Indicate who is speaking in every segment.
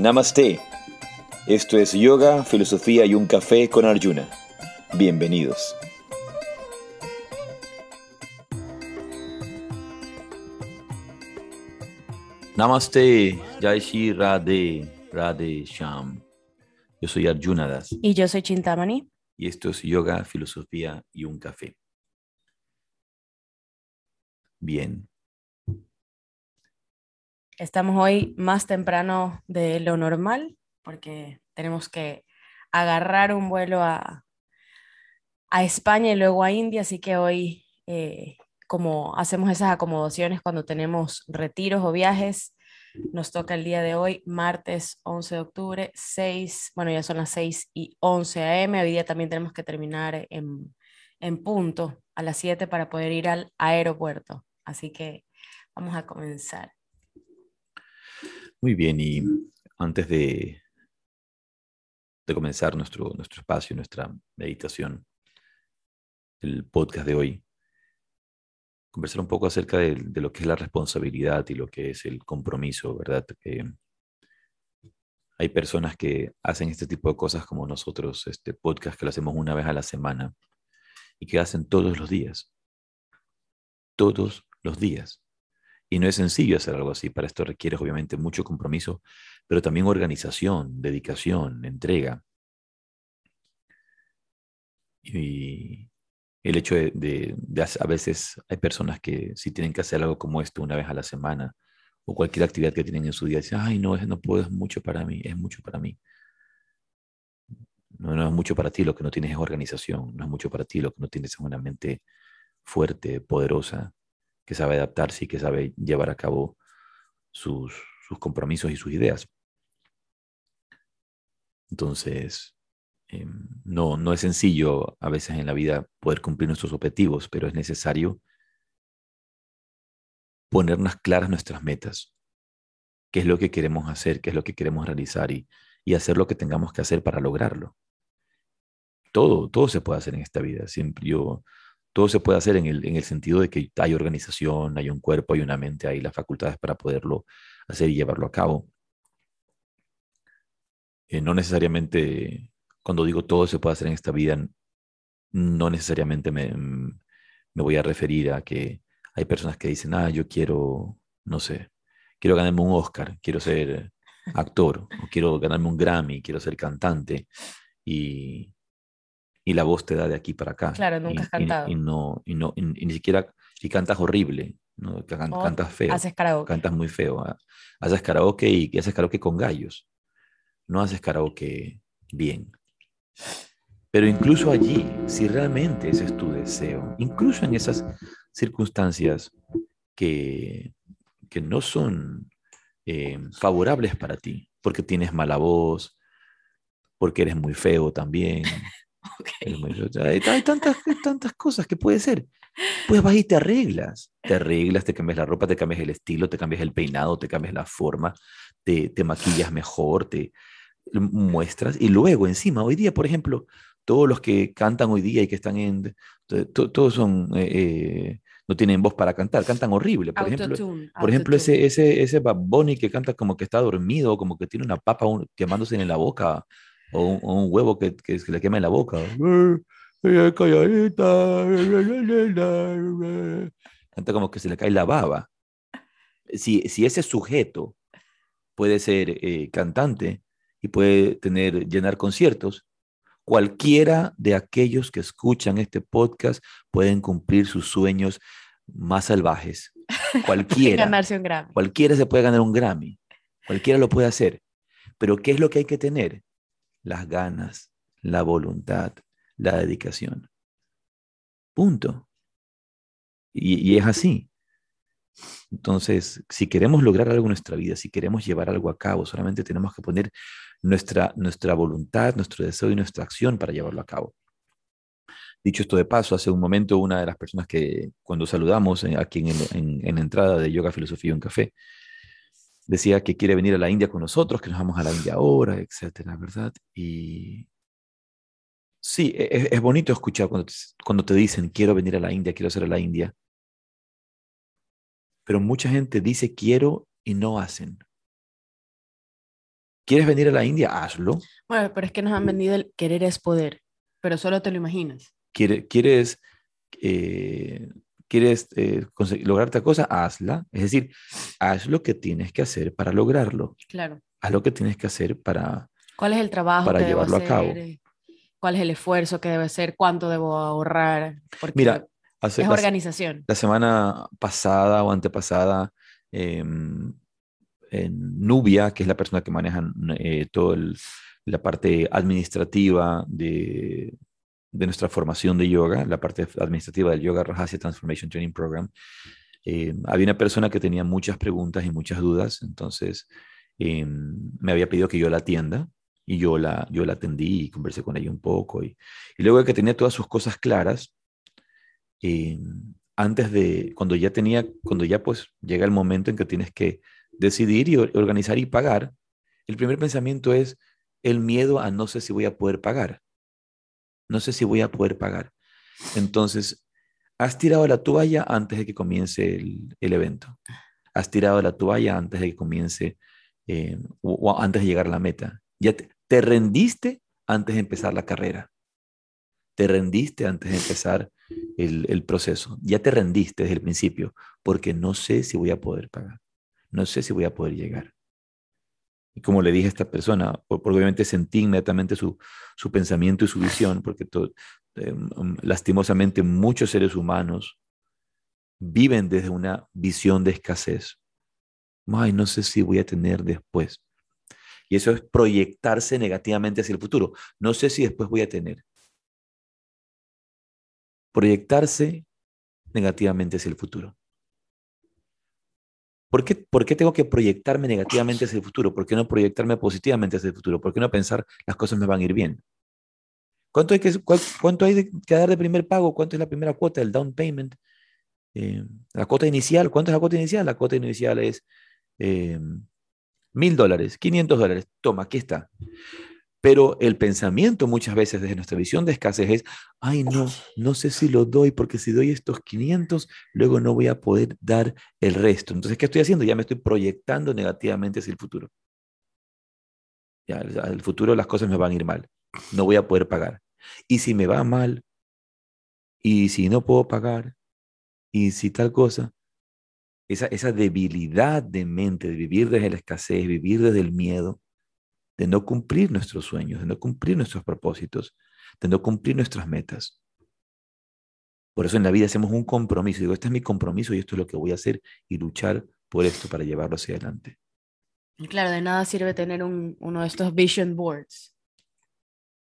Speaker 1: Namaste. Esto es Yoga, Filosofía y un Café con Arjuna. Bienvenidos. Namaste, Jai Shri Radhe, Radhe Sham. Yo soy Arjuna Das.
Speaker 2: Y yo soy Chintamani.
Speaker 1: Y esto es Yoga, Filosofía y un Café. Bien.
Speaker 2: Estamos hoy más temprano de lo normal porque tenemos que agarrar un vuelo a, a España y luego a India, así que hoy, eh, como hacemos esas acomodaciones cuando tenemos retiros o viajes, nos toca el día de hoy, martes 11 de octubre, 6, bueno, ya son las 6 y 11 am. Hoy día también tenemos que terminar en, en punto a las 7 para poder ir al aeropuerto. Así que vamos a comenzar.
Speaker 1: Muy bien, y antes de, de comenzar nuestro, nuestro espacio, nuestra meditación, el podcast de hoy, conversar un poco acerca de, lo que es la responsabilidad y lo que es el compromiso, ¿verdad? hay personas que hacen este tipo de cosas como nosotros, este podcast que lo hacemos una vez a la semana y que hacen todos los días. Todos los días. Y no es sencillo hacer algo así. Para esto requiere obviamente mucho compromiso, pero también organización, dedicación, entrega. Y, el hecho de, a veces hay personas que si tienen que hacer algo como esto una vez a la semana o cualquier actividad que tienen en su día, dicen, ay, no, no puedo, es mucho para mí, es mucho para mí. No, no es mucho para ti, lo que no tienes es organización, no es mucho para ti, lo que no tienes es una mente fuerte, poderosa, que sabe adaptarse y que sabe llevar a cabo sus, sus compromisos y sus ideas. Entonces, Em, no, no es sencillo a veces en la vida poder cumplir nuestros objetivos, pero es necesario ponernos claras nuestras metas. ¿Qué es lo que queremos hacer? ¿Qué es lo que queremos realizar? Y, y hacer lo que tengamos que hacer para lograrlo. Todo, todo se puede hacer en esta vida. Siempre yo, todo se puede hacer en el, en el sentido de que hay organización, hay un cuerpo, hay una mente, hay las facultades para poderlo hacer y llevarlo a cabo. Eh, no necesariamente cuando digo todo se puede hacer en esta vida, no necesariamente me, mm, me voy a referir a que hay personas que dicen, ah, yo quiero, no sé, quiero ganarme un Oscar, quiero ser actor, quiero ganarme un Grammy, quiero ser cantante, y, y la voz te da de aquí para acá.
Speaker 2: Claro, nunca
Speaker 1: y,
Speaker 2: has cantado.
Speaker 1: Y, no, y, no, y, ni siquiera, si cantas horrible, ¿no? cantas feo,
Speaker 2: haces karaoke.
Speaker 1: cantas muy feo, ah, haces karaoke y, y haces karaoke con gallos, no haces karaoke bien. Pero incluso allí, si realmente ese es tu deseo, incluso en esas circunstancias que, que no son eh, favorables para ti, porque tienes mala voz, porque eres muy feo también. hay, tantas, tantas cosas que puede ser. Pues vas y te arreglas. Te arreglas, te cambias la ropa, te cambias el estilo, te cambias el peinado, te cambias la forma, te, te maquillas mejor, te, muestras y luego encima, hoy día, por ejemplo, todos los que cantan hoy día y que están en, todos son, eh, eh, no tienen voz para cantar, cantan horrible. Por ejemplo, por ejemplo ese, ese, ese Bad Bunny que canta como que está dormido, como que tiene una papa quemándose en la boca o un, huevo que, que, se le quema en la boca. Canta como que se le cae la baba. Si, si ese sujeto puede ser eh, cantante, y puede tener, llenar conciertos. Cualquiera de aquellos que escuchan este podcast pueden cumplir sus sueños más salvajes. Cualquiera.
Speaker 2: Ganarse un Grammy.
Speaker 1: Cualquiera se puede ganar un Grammy. Cualquiera lo puede hacer. Pero ¿qué es lo que hay que tener? Las ganas, la voluntad, la dedicación. Punto. Y, es así. Entonces, si queremos lograr algo en nuestra vida, si queremos llevar algo a cabo, solamente tenemos que poner nuestra, nuestra voluntad, nuestro deseo y nuestra acción para llevarlo a cabo. Dicho esto de paso, hace un momento una de las personas que cuando saludamos aquí en, en, la entrada de Yoga, Filosofía y un Café, decía que quiere venir a la India con nosotros, que nos vamos a la India ahora, etcétera, ¿verdad? Y sí, e, e, es, bonito escuchar cuando te, cuando te dicen quiero venir a la India, quiero ser a la India, pero mucha gente dice quiero y no hacen. ¿Quieres venir a la India? Hazlo.
Speaker 2: Bueno, pero es que nos han vendido el querer es poder, pero solo te lo imaginas.
Speaker 1: ¿Quieres, quieres, eh, quieres eh, lograr otra cosa? Hazla. Es decir, haz lo que tienes que hacer para lograrlo.
Speaker 2: Claro.
Speaker 1: Haz lo que tienes que hacer para,
Speaker 2: ¿Cuál es el trabajo
Speaker 1: para
Speaker 2: que debo
Speaker 1: llevarlo a cabo.
Speaker 2: ¿Cuál es el esfuerzo que debe hacer? ¿Cuánto debo ahorrar? Porque
Speaker 1: Mira, hace,
Speaker 2: es
Speaker 1: la,
Speaker 2: organización.
Speaker 1: la semana pasada o antepasada, em, en Nubia, que es la persona que maneja eh, toda la parte administrativa de, de nuestra formación de yoga, la parte administrativa del Yoga Rajasya Transformation Training Program, eh, había una persona que tenía muchas preguntas y muchas dudas, entonces eh, me había pedido que yo la atienda y yo la, yo la atendí y conversé con ella un poco. Y, y luego de que tenía todas sus cosas claras, eh, antes de, cuando ya tenía, cuando ya pues llega el momento en que tienes que decidir y organizar y pagar, el primer pensamiento es el miedo a no sé si voy a poder pagar. No sé si voy a poder pagar. Entonces, has tirado la toalla antes de que comience el, evento. Has tirado la toalla antes de que comience eh, o, antes de llegar a la meta. Ya te, te rendiste antes de empezar la carrera. Te rendiste antes de empezar el, proceso. Ya te rendiste desde el principio porque no sé si voy a poder pagar. No sé si voy a poder llegar. Y como le dije a esta persona, obviamente sentí inmediatamente su, su pensamiento y su visión, porque todo, eh, lastimosamente muchos seres humanos viven desde una visión de escasez. Ay, no sé si voy a tener después. Y eso es proyectarse negativamente hacia el futuro. No sé si después voy a tener. Proyectarse negativamente hacia el futuro. ¿Por qué, ¿Por qué, tengo que proyectarme negativamente hacia el futuro? ¿Por qué no proyectarme positivamente hacia el futuro? ¿Por qué no pensar las cosas me van a ir bien? ¿Cuánto hay que, cuánto hay que dar de primer pago? ¿Cuánto es la primera cuota, el down payment? Eh, la cuota inicial, ¿cuánto es la cuota inicial? La cuota inicial es eh, mil dólares, 500 dólares. Toma, aquí está. Pero el pensamiento muchas veces desde nuestra visión de escasez es, ay no, no sé si lo doy porque si doy estos 500, luego no voy a poder dar el resto. Entonces, ¿qué estoy haciendo? Ya me estoy proyectando negativamente hacia el futuro. Ya, el futuro las cosas me van a ir mal. No voy a poder pagar. Y si me va mal, y si no puedo pagar, y si tal cosa, esa, esa debilidad de mente, de vivir desde la escasez, vivir desde el miedo, de no cumplir nuestros sueños, de no cumplir nuestros propósitos, de no cumplir nuestras metas. Por eso en la vida hacemos un compromiso. Digo, este es mi compromiso y esto es lo que voy a hacer y luchar por esto para llevarlo hacia adelante.
Speaker 2: Claro, de nada sirve tener un, uno de estos vision boards,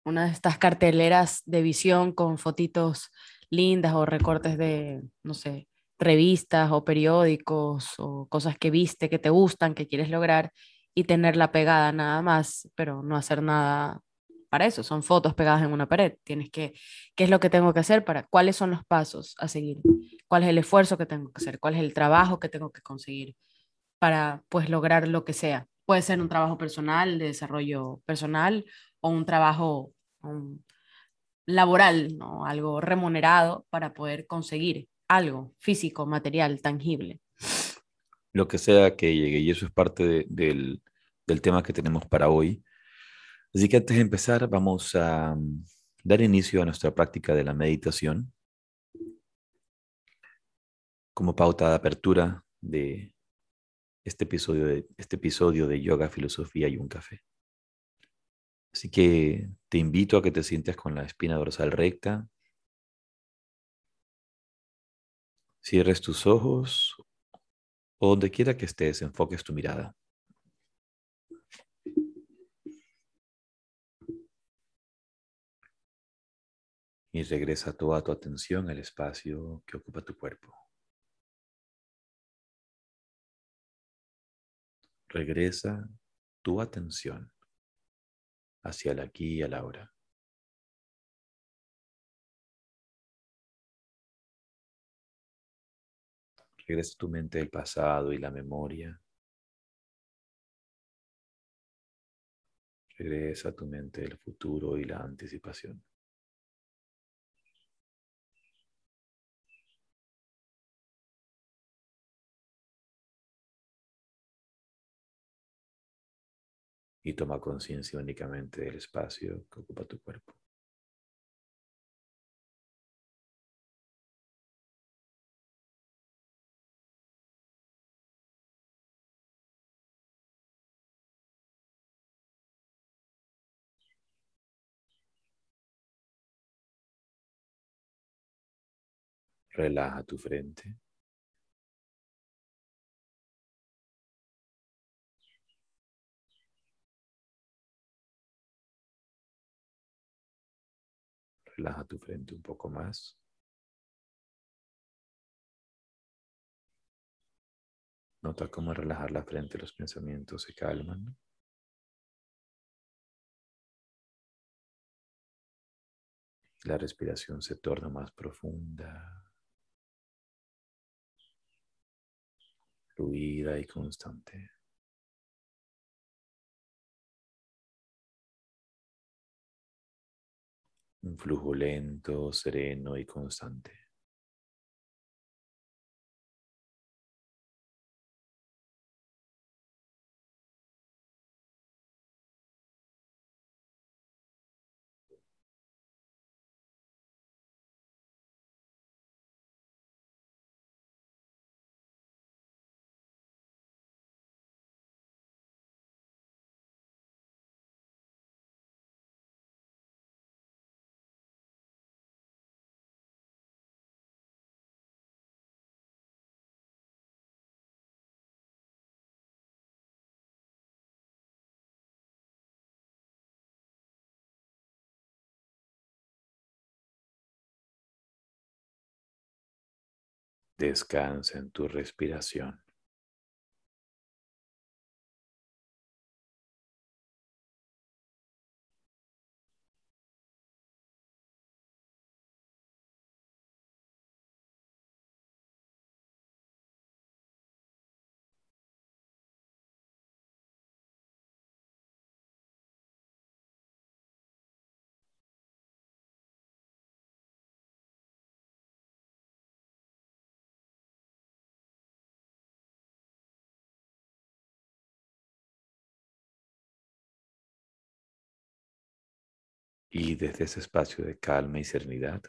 Speaker 2: una de estas carteleras de visión con fotitos lindas o recortes de, no sé, revistas o periódicos o cosas que viste, que te gustan, que quieres lograr y tenerla pegada nada más, pero no hacer nada para eso. Son fotos pegadas en una pared. Tienes que, ¿qué es lo que tengo que hacer para, cuáles son los pasos a seguir? ¿Cuál es el esfuerzo que tengo que hacer? ¿Cuál es el trabajo que tengo que conseguir para, pues, lograr lo que sea? Puede ser un trabajo personal, de desarrollo personal, o un trabajo laboral, ¿no? algo remunerado para poder conseguir algo físico, material, tangible.
Speaker 1: Lo que sea que llegue, y eso es parte de, del, del tema que tenemos para hoy. Así que antes de empezar, vamos a dar inicio a nuestra práctica de la meditación como pauta de apertura de este episodio de, este episodio de Yoga, Filosofía y un Café. Así que te invito a que te sientes con la espina dorsal recta. Cierres tus ojos o donde quiera que estés, enfoques tu mirada. Y regresa toda tu atención al espacio que ocupa tu cuerpo. Regresa tu atención hacia el aquí y el ahora. Regresa tu mente del pasado y la memoria. Regresa tu mente del futuro y la anticipación. y toma conciencia únicamente del espacio que ocupa tu cuerpo. Relaja tu frente. Relaja tu frente un poco más. Nota cómo relajar la frente los pensamientos se calman. La respiración se torna más profunda, fluida y constante. un flujo lento, sereno y constante. Descansa en tu respiración. Y desde ese espacio de calma y serenidad,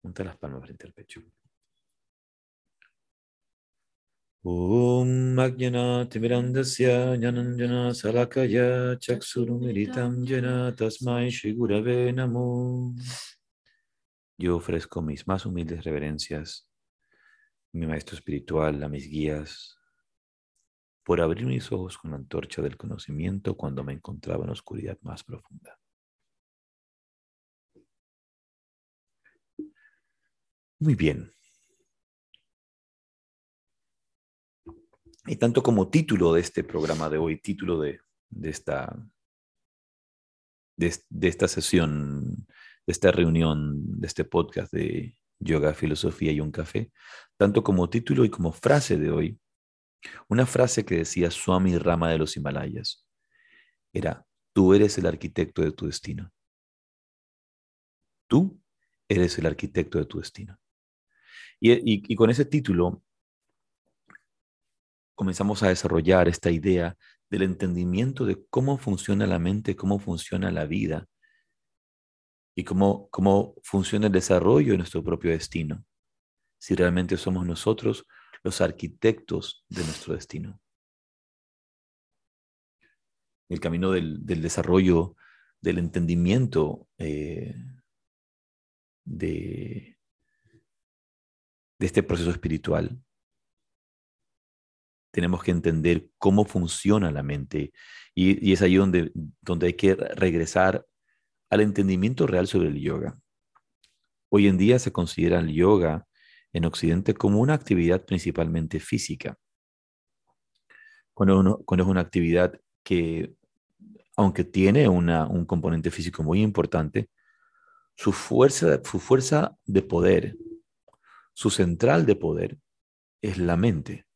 Speaker 1: junta las palmas frente al pecho. Om Ajnanatimirandasya Jnananjana Salakaya Chaksurumiritam Jana Tasmai Shigurave Namo. Yo ofrezco mis más humildes reverencias a mi maestro espiritual, a mis guías, por abrir mis ojos con la antorcha del conocimiento cuando me encontraba en la oscuridad más profunda. Muy bien. Y tanto como título de este programa de hoy, título de, esta, de, esta sesión, de esta reunión, de este podcast de Yoga, Filosofía y un Café, tanto como título y como frase de hoy, una frase que decía Swami Rama de los Himalayas, era, tú eres el arquitecto de tu destino. Tú eres el arquitecto de tu destino. Y, con ese título comenzamos a desarrollar esta idea del entendimiento de cómo funciona la mente, cómo funciona la vida y cómo, cómo funciona el desarrollo de nuestro propio destino, si realmente somos nosotros los arquitectos de nuestro destino. El camino del, desarrollo, del entendimiento eh, de, de este proceso espiritual, tenemos que entender cómo funciona la mente y, es ahí donde, donde hay que regresar al entendimiento real sobre el yoga. Hoy en día se considera el yoga en Occidente como una actividad principalmente física, cuando, es una actividad que, aunque tiene un componente físico muy importante, su fuerza, su fuerza de poder su central de poder es la mente.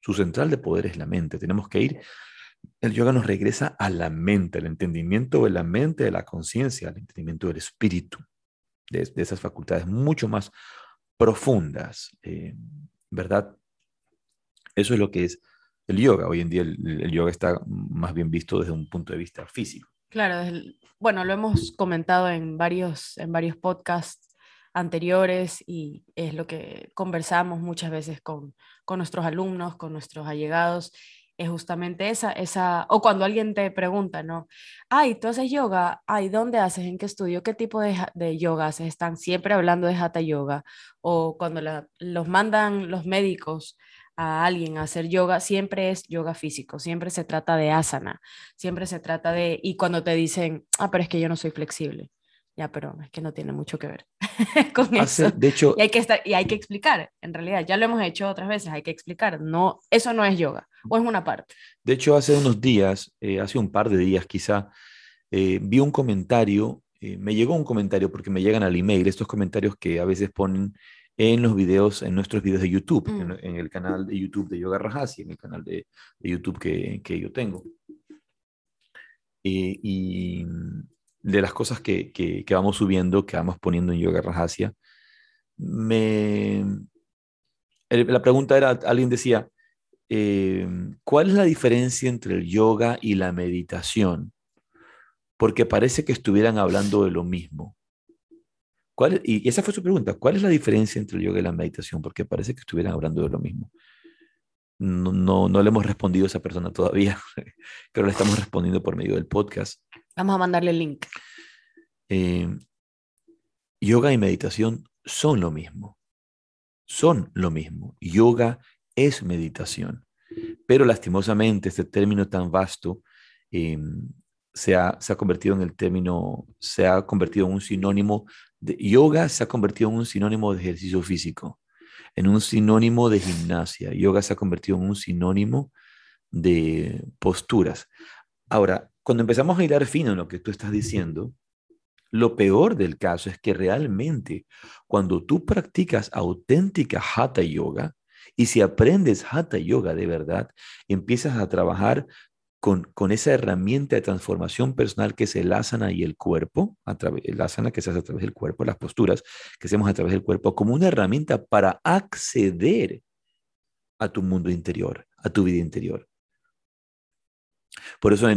Speaker 1: Su central de poder es la mente. Tenemos que ir, el yoga nos regresa a la mente, al entendimiento de la mente, de la conciencia, al entendimiento del espíritu, de, esas facultades mucho más profundas, eh, ¿verdad? Eso es lo que es el yoga. Hoy en día el, yoga está más bien visto desde un punto de vista físico.
Speaker 2: Claro, bueno, lo hemos comentado en varios, en varios podcasts anteriores y es lo que conversamos muchas veces con, con nuestros alumnos, con nuestros allegados, es justamente esa, esa, o cuando alguien te pregunta, ¿no? Ay, tú haces yoga, ay, ¿dónde haces? ¿En qué estudio? ¿Qué tipo de, de yoga haces? Están siempre hablando de hatha yoga, o cuando los mandan los médicos a alguien a hacer yoga, siempre es yoga físico, siempre se trata de asana, siempre se trata de, y cuando te dicen, ah, pero es que yo no soy flexible, ya, pero es que no tiene mucho que ver con eso.
Speaker 1: De hecho,
Speaker 2: y hay, que estar, y hay que explicar, en realidad, ya lo hemos hecho otras veces, hay que explicar, no, eso no es yoga, o es una parte.
Speaker 1: De hecho, hace unos días, eh, hace un par de días quizá, eh, vi un comentario, eh, me llegó un comentario porque me llegan al email, estos comentarios que a veces ponen en los videos, en nuestros videos de YouTube, en, mm. el canal de YouTube de Yoga Rajasi, en el canal de, de YouTube que, que, yo tengo. Eh, y de las cosas que, que, vamos subiendo, que vamos poniendo en Yoga Rajasya, me... La pregunta era, alguien decía, eh, ¿cuál es la diferencia entre el yoga y la meditación? Porque parece que estuvieran hablando de lo mismo y esa fue su pregunta. ¿Cuál es la diferencia entre el yoga y la meditación? Porque parece que estuvieran hablando de lo mismo. No, no, le hemos respondido a esa persona todavía, pero le estamos respondiendo por medio del podcast.
Speaker 2: Vamos a mandarle el link.
Speaker 1: Eh, yoga y meditación son lo mismo. Son lo mismo. Yoga es meditación. Pero lastimosamente este término tan vasto eh, se, ha, se, ha, convertido en el término, se ha convertido en un sinónimo yoga se ha convertido en un sinónimo de ejercicio físico, en un sinónimo de gimnasia. Yoga se ha convertido en un sinónimo de posturas. Ahora, cuando empezamos a hilar fino en lo que tú estás diciendo, lo peor del caso es que realmente cuando tú practicas auténtica hatha yoga, y si aprendes hatha yoga de verdad, empiezas a trabajar con, esa herramienta de transformación personal que es el asana y el cuerpo, a el asana que se hace a través del cuerpo, las posturas que hacemos a través del cuerpo, como una herramienta para acceder a tu mundo interior, a tu vida interior. Por eso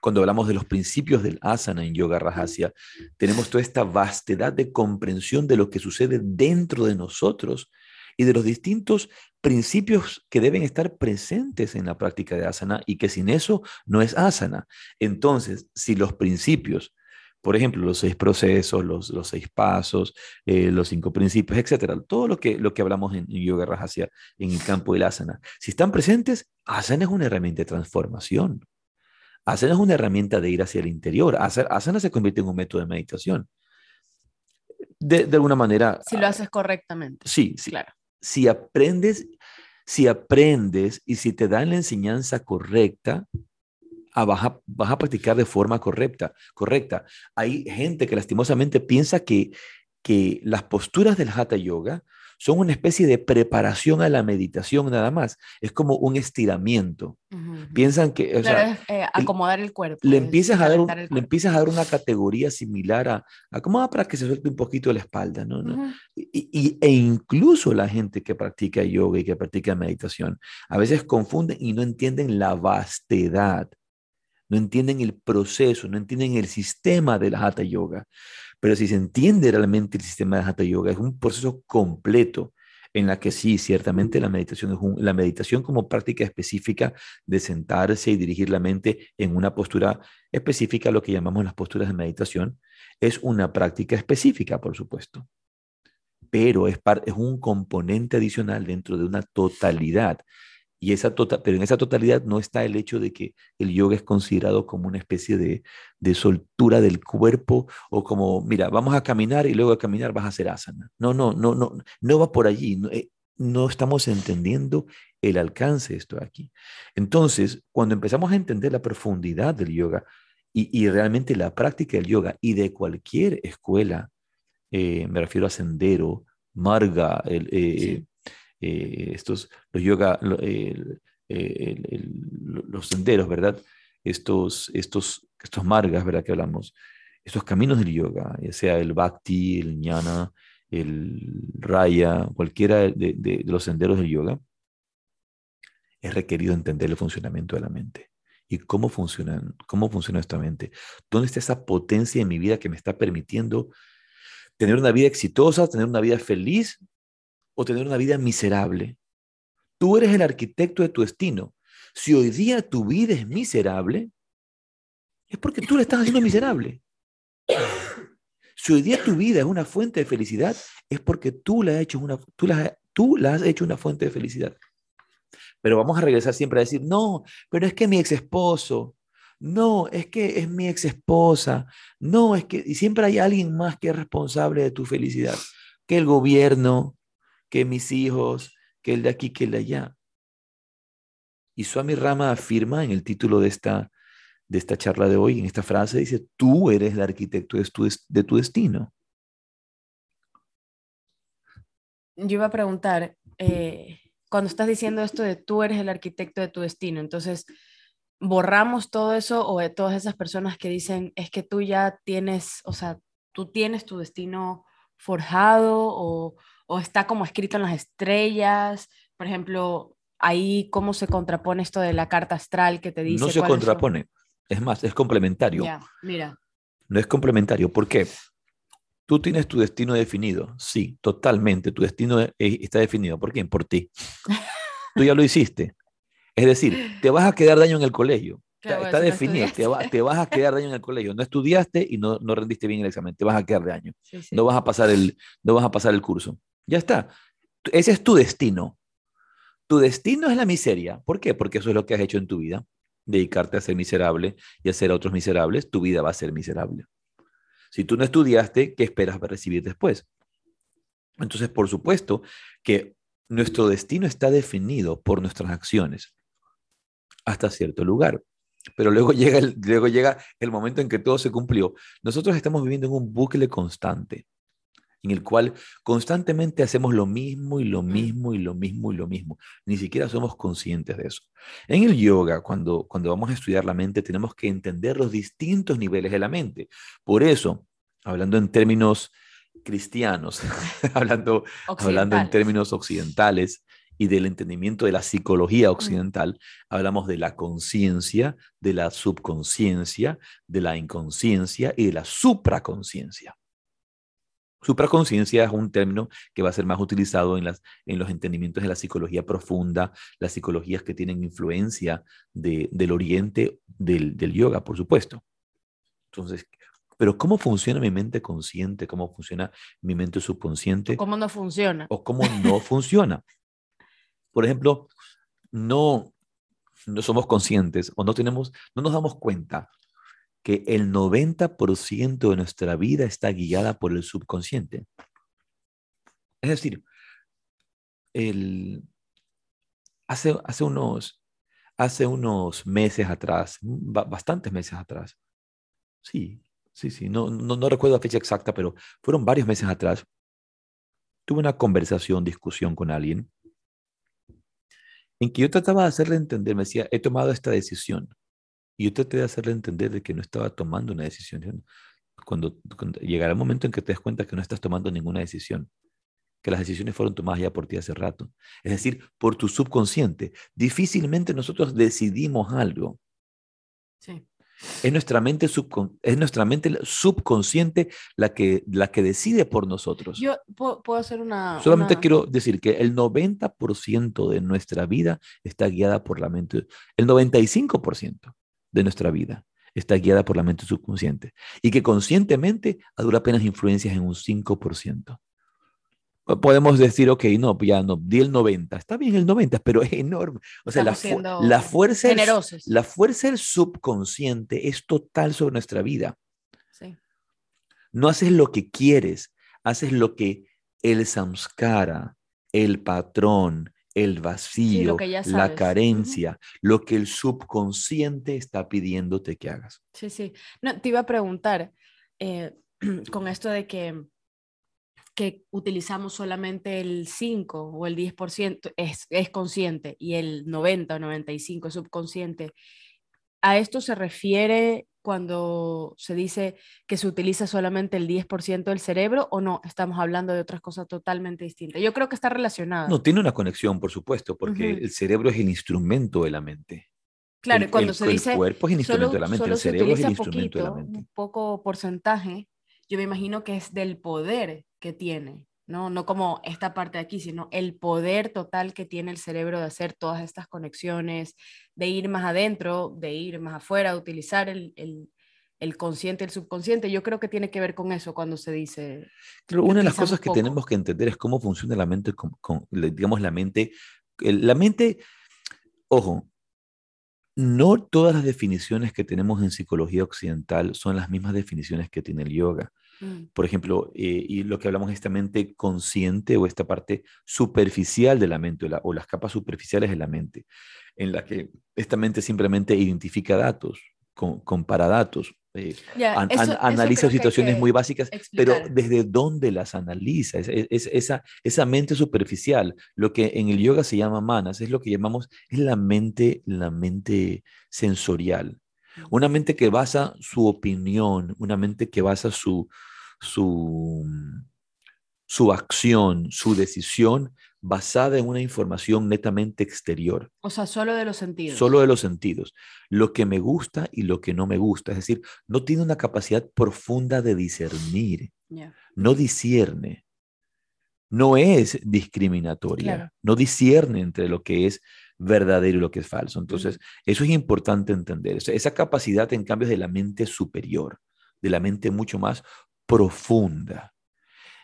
Speaker 1: cuando hablamos de los principios del asana en yoga rajasya, tenemos toda esta vastedad de comprensión de lo que sucede dentro de nosotros y de los distintos principios que deben estar presentes en la práctica de asana y que sin eso no es asana. Entonces, si los principios, por ejemplo, los seis procesos, los, los seis pasos, eh, los cinco principios, etcétera, todo lo que, lo que hablamos en, Yoga Rajasya, en el campo del asana, si están presentes, asana es una herramienta de transformación. Asana es una herramienta de ir hacia el interior. Asana se convierte en un método de meditación. De, de, alguna manera.
Speaker 2: Si lo haces correctamente.
Speaker 1: Sí, sí. Claro si aprendes, si aprendes y si te dan la enseñanza correcta, ah, vas, a, vas a practicar de forma correcta, correcta. Hay gente que lastimosamente piensa que, que las posturas del Hatha Yoga son una especie de preparación a la meditación nada más. Es como un estiramiento. Piensan que...
Speaker 2: O sea, eh, acomodar el cuerpo.
Speaker 1: Le empiezas, a dar le empiezas a dar una categoría similar a acomoda para que se suelte un poquito la espalda. ¿no? y, e incluso la gente que practica yoga y que practica meditación, a veces confunden y no entienden la vastedad no entienden el proceso, no entienden el sistema de la Hatha Yoga. Pero si se entiende realmente el sistema de Hatha Yoga, es un proceso completo en la que sí, ciertamente la meditación la meditación como práctica específica de sentarse y dirigir la mente en una postura específica, lo que llamamos las posturas de meditación, es una práctica específica, por supuesto. Pero es, es un componente adicional dentro de una totalidad y esa tota-, pero en esa totalidad no está el hecho de que el yoga es considerado como una especie de, de soltura del cuerpo o como, mira, vamos a caminar y luego a caminar vas a hacer asana. No, no, no, no, no va por allí. No, eh, no estamos entendiendo el alcance de esto aquí. Entonces, cuando empezamos a entender la profundidad del yoga y, y realmente la práctica del yoga y de cualquier escuela, eh, me refiero a sendero, marga, el, eh, eh, estos, los yoga, los senderos, ¿verdad? Estos, estos, estos margas, ¿verdad? Que hablamos, estos caminos del yoga, ya sea el bhakti, el jnana, el raya, cualquiera de, de, los senderos del yoga, es requerido entender el funcionamiento de la mente y cómo funciona, cómo funciona nuestra mente. ¿Dónde está esa potencia en mi vida que me está permitiendo tener una vida exitosa, tener una vida feliz o tener una vida miserable? Tú eres el arquitecto de tu destino. Si hoy día tu vida es miserable, es porque tú la estás haciendo miserable. Si hoy día tu vida es una fuente de felicidad, es porque tú la has hecho una, tú la, tú la has hecho una fuente de felicidad. Pero vamos a regresar siempre a decir, no, pero es que mi ex esposo, no, es que es mi ex esposa, no, es que, y siempre hay alguien más que es responsable de tu felicidad, que el gobierno, que mis hijos, que el de aquí, que el de allá. Y Swami Rama afirma en el título de esta, de esta charla de hoy, en esta frase, dice, tú eres el arquitecto de tu, de tu destino.
Speaker 2: Yo iba a preguntar, eh, cuando estás diciendo esto de tú eres el arquitecto de tu destino, entonces borramos todo eso o de todas esas personas que dicen es que tú ya tienes, o sea, tú tienes tu destino forjado o, o está como escrito en las estrellas, por ejemplo, ahí cómo se contrapone esto de la carta astral que te dice.
Speaker 1: No se contrapone, es más, es complementario.
Speaker 2: Mira.
Speaker 1: No es complementario, ¿por qué? Tú tienes tu destino definido, sí, totalmente, tu destino e, está definido. ¿Por quién? Por ti. Tú ya lo hiciste. Es decir, te vas a quedar daño en el colegio. está, definido, te, vas a quedar daño en el colegio. No estudiaste y no, no rendiste bien el examen, te vas a quedar daño. No, vas a pasar el, no vas a pasar el curso. Ya está. Ese es tu destino. Tu destino es la miseria. ¿Por qué? Porque eso es lo que has hecho en tu vida. Dedicarte a ser miserable y a ser a otros miserables, tu vida va a ser miserable. Si tú no estudiaste, ¿qué esperas recibir después? Entonces, por supuesto que nuestro destino está definido por nuestras acciones hasta cierto lugar. Pero luego llega, el, luego llega el momento en que todo se cumplió. Nosotros estamos viviendo en un bucle constante en el cual constantemente hacemos lo mismo y lo mismo y lo mismo y lo mismo. Ni siquiera somos conscientes de eso. En el yoga, cuando, cuando vamos a estudiar la mente, tenemos que entender los distintos niveles de la mente. Por eso, hablando en términos cristianos, hablando, hablando en términos occidentales y del entendimiento de la psicología occidental, hablamos de la conciencia, de la subconsciencia, de la inconsciencia y de la supraconsciencia. Supraconsciencia es un término que va a ser más utilizado en, las, en los entendimientos de la psicología profunda, las psicologías que tienen influencia del oriente del, del yoga, por supuesto. Entonces, pero ¿cómo funciona mi mente consciente? ¿Cómo funciona mi mente subconsciente?
Speaker 2: ¿Cómo no funciona?
Speaker 1: O cómo no funciona. Por ejemplo, no, no somos conscientes o no tenemos, no nos damos cuenta que el 90% de nuestra vida está guiada por el subconsciente. Es decir, el, hace, hace, unos, hace unos meses atrás, bastantes meses atrás, sí, Sí, sí, no, no, recuerdo la fecha exacta, pero fueron varios meses atrás. Tuve una conversación, discusión con alguien, en que yo trataba de hacerle entender, me decía, he tomado esta decisión. Y yo traté de hacerle entender de que no estaba tomando una decisión. Cuando, cuando llegará el momento en que te des cuenta que no estás tomando ninguna decisión, que las decisiones fueron tomadas ya por ti hace rato. Es decir, por tu subconsciente. Difícilmente nosotros decidimos algo. Sí. Es nuestra mente, es nuestra mente subconsciente la que, la que decide por nosotros.
Speaker 2: Yo puedo, hacer una...
Speaker 1: Solamente quiero decir que el 90% de nuestra vida está guiada por la mente, el 95% de nuestra vida está guiada por la mente subconsciente y que conscientemente a dura apenas influencias en un 5% podemos decir, ok, no, ya no, di el 90, está bien el 90, pero es enorme. O sea, la, la, fuerza la fuerza del subconsciente es total sobre nuestra vida. Sí. No haces lo que quieres, haces lo que el samskara, el patrón, el vacío, la carencia, lo que el subconsciente está pidiéndote que hagas.
Speaker 2: Sí, sí. No, te iba a preguntar, eh, con esto de que que utilizamos solamente el 5 o el 10% es, es consciente y el 90 o 95 es subconsciente. ¿A esto se refiere cuando se dice que se utiliza solamente el 10% del cerebro o no, estamos hablando de otras cosas totalmente distintas. Yo creo que está relacionado.
Speaker 1: No, tiene una conexión, por supuesto, porque el cerebro es el instrumento de la mente.
Speaker 2: Claro, cuando se dice...
Speaker 1: El cuerpo es el instrumento de la mente, el cerebro es el instrumento de la mente.
Speaker 2: Un poco porcentaje, yo me imagino que es del poder que tiene, ¿no? No como esta parte de aquí, sino el poder total que tiene el cerebro de hacer todas estas conexiones, de ir más adentro, de ir más afuera, utilizar el, el, el consciente, el subconsciente. Yo creo que tiene que ver con eso cuando se dice...
Speaker 1: una de las cosas que tenemos que entender es cómo funciona la mente, con, digamos, la mente, la mente, ojo, no todas las definiciones que tenemos en psicología occidental son las mismas definiciones que tiene el yoga. Mm. Por ejemplo, eh, y lo que hablamos es esta mente consciente o esta parte superficial de la mente o, las capas superficiales de la mente, en la que esta mente simplemente identifica datos, compara datos, eh, analiza situaciones muy básicas, pero ¿desde dónde las analiza? Es, esa, esa mente superficial, lo que en el yoga se llama manas, es lo que llamamos, es la mente, la mente sensorial. Una mente que basa su opinión, una mente que basa su, su, su acción, su decisión basada en una información netamente exterior.
Speaker 2: O sea, solo de los sentidos.
Speaker 1: Solo de los sentidos. Lo que me gusta y lo que no me gusta. Es decir, no tiene una capacidad profunda de discernir. No discierne. No es discriminatoria. No discierne entre lo que es verdadero y lo que es falso. Entonces, eso es importante entender. Esa capacidad, en cambio, es de la mente superior, de la mente mucho más profunda.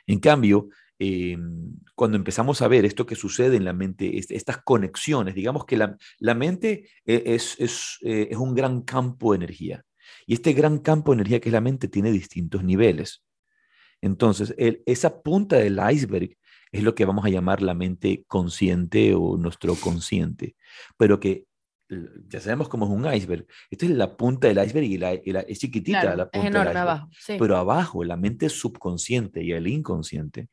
Speaker 1: En cambio, Em, cuando empezamos a ver esto que sucede en la mente, estas conexiones, digamos que la, mente e, es, es, eh, es, un gran campo de energía. Y este gran campo de energía que es la mente tiene distintos niveles. Entonces, esa punta del iceberg es lo que vamos a llamar la mente consciente o nuestro consciente, pero que ya sabemos cómo es un iceberg. Esto es la punta del iceberg y, la, es chiquitita la punta del iceberg. Pero abajo, la mente subconsciente y el inconsciente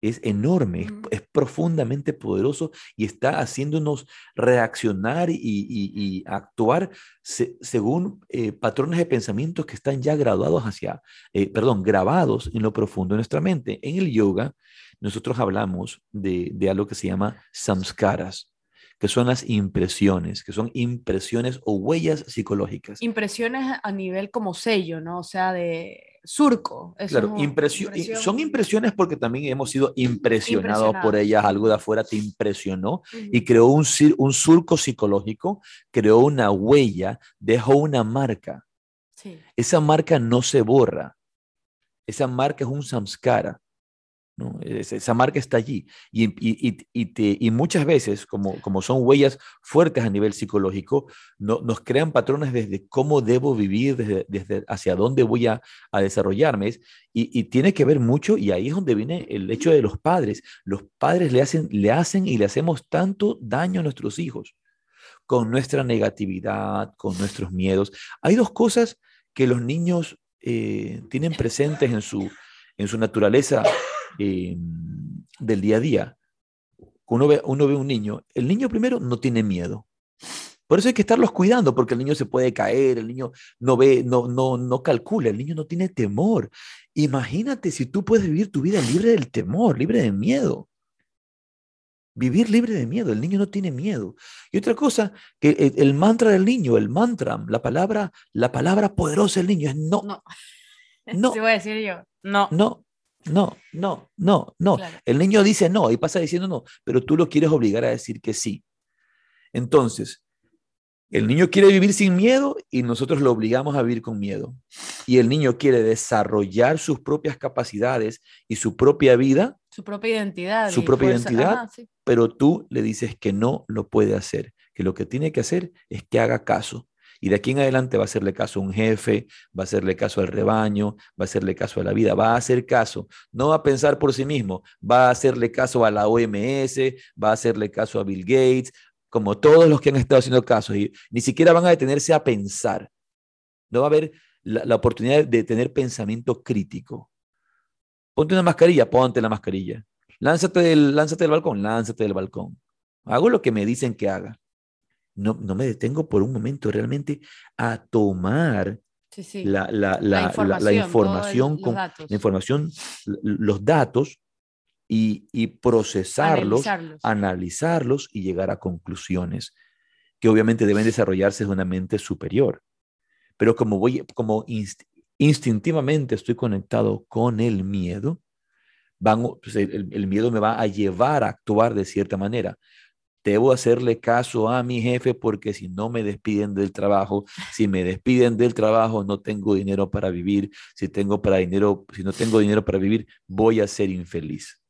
Speaker 1: es enorme, es, profundamente poderoso y está haciéndonos reaccionar y, actuar según eh, patrones de pensamientos que están ya graduados hacia, eh, perdón, grabados en lo profundo de nuestra mente. En el yoga, nosotros hablamos de, de algo que se llama samskaras que son las impresiones, que son impresiones o huellas psicológicas.
Speaker 2: Impresiones a nivel como sello, ¿no? O sea, de surco.
Speaker 1: claro, son impresiones porque también hemos sido impresionados por ellas, algo de afuera te impresionó y creó un, un surco psicológico, creó una huella, dejó una marca. Esa marca no se borra. Esa marca es un samskara. Esa marca está allí. Y, muchas veces, como, como son huellas fuertes a nivel psicológico, no, nos crean patrones desde cómo debo vivir, desde, desde hacia dónde voy a, desarrollarme. Y, tiene que ver mucho, y ahí es donde viene el hecho de los padres. Los padres le hacen, le hacen y le hacemos tanto daño a nuestros hijos con nuestra negatividad, con nuestros miedos. Hay dos cosas que los niños eh, tienen presentes en su, en su naturaleza eh, del día a día. Uno ve, uno ve un niño, el niño primero no tiene miedo. Por eso hay que estarlos cuidando, porque el niño se puede caer, el niño no ve, no, no, no calcula, el niño no tiene temor. Imagínate si tú puedes vivir tu vida libre del temor, libre de miedo. Vivir libre de miedo, el niño no tiene miedo. Y otra cosa, que el, mantra del niño, el mantra, la palabra, la palabra poderosa del niño es no. No.
Speaker 2: no. voy a decir yo. No.
Speaker 1: No, no, no, no, no. El niño dice no y pasa diciendo no, pero tú lo quieres obligar a decir que sí. Entonces, el niño quiere vivir sin miedo y nosotros lo obligamos a vivir con miedo. Y el niño quiere desarrollar sus propias capacidades y su propia vida.
Speaker 2: Su propia identidad.
Speaker 1: Su propia identidad, pero tú le dices que no lo puede hacer, que lo que tiene que hacer es que haga caso. Y de aquí en adelante va a hacerle caso a un jefe, va a hacerle caso al rebaño, va a hacerle caso a la vida, va a hacer caso. No va a pensar por sí mismo, va a hacerle caso a la OMS, va a hacerle caso a Bill Gates, como todos los que han estado haciendo caso, y ni siquiera van a detenerse a pensar. No va a haber la, oportunidad de tener pensamiento crítico. Ponte una mascarilla, ponte la mascarilla. Lánzate del, lánzate del balcón, lánzate del balcón. Hago lo que me dicen que haga. No, no me detengo por un momento realmente a tomar
Speaker 2: Sí, sí.
Speaker 1: la, la-
Speaker 2: La información,
Speaker 1: información,
Speaker 2: el- los
Speaker 1: con-
Speaker 2: datos.
Speaker 1: la información, los datos y, y procesarlos,
Speaker 2: Analizarlos.
Speaker 1: analizarlos y llegar a conclusiones que obviamente deben desarrollarse de una mente superior. Pero como voy, como inst- instintivamente estoy conectado con el miedo, van, pues, el miedo me va a llevar a actuar de cierta manera. Debo hacerle caso a mi jefe porque si no me despiden del trabajo, si me despiden del trabajo, no tengo dinero para vivir. Si tengo para dinero, si no tengo dinero para vivir, voy a ser infeliz.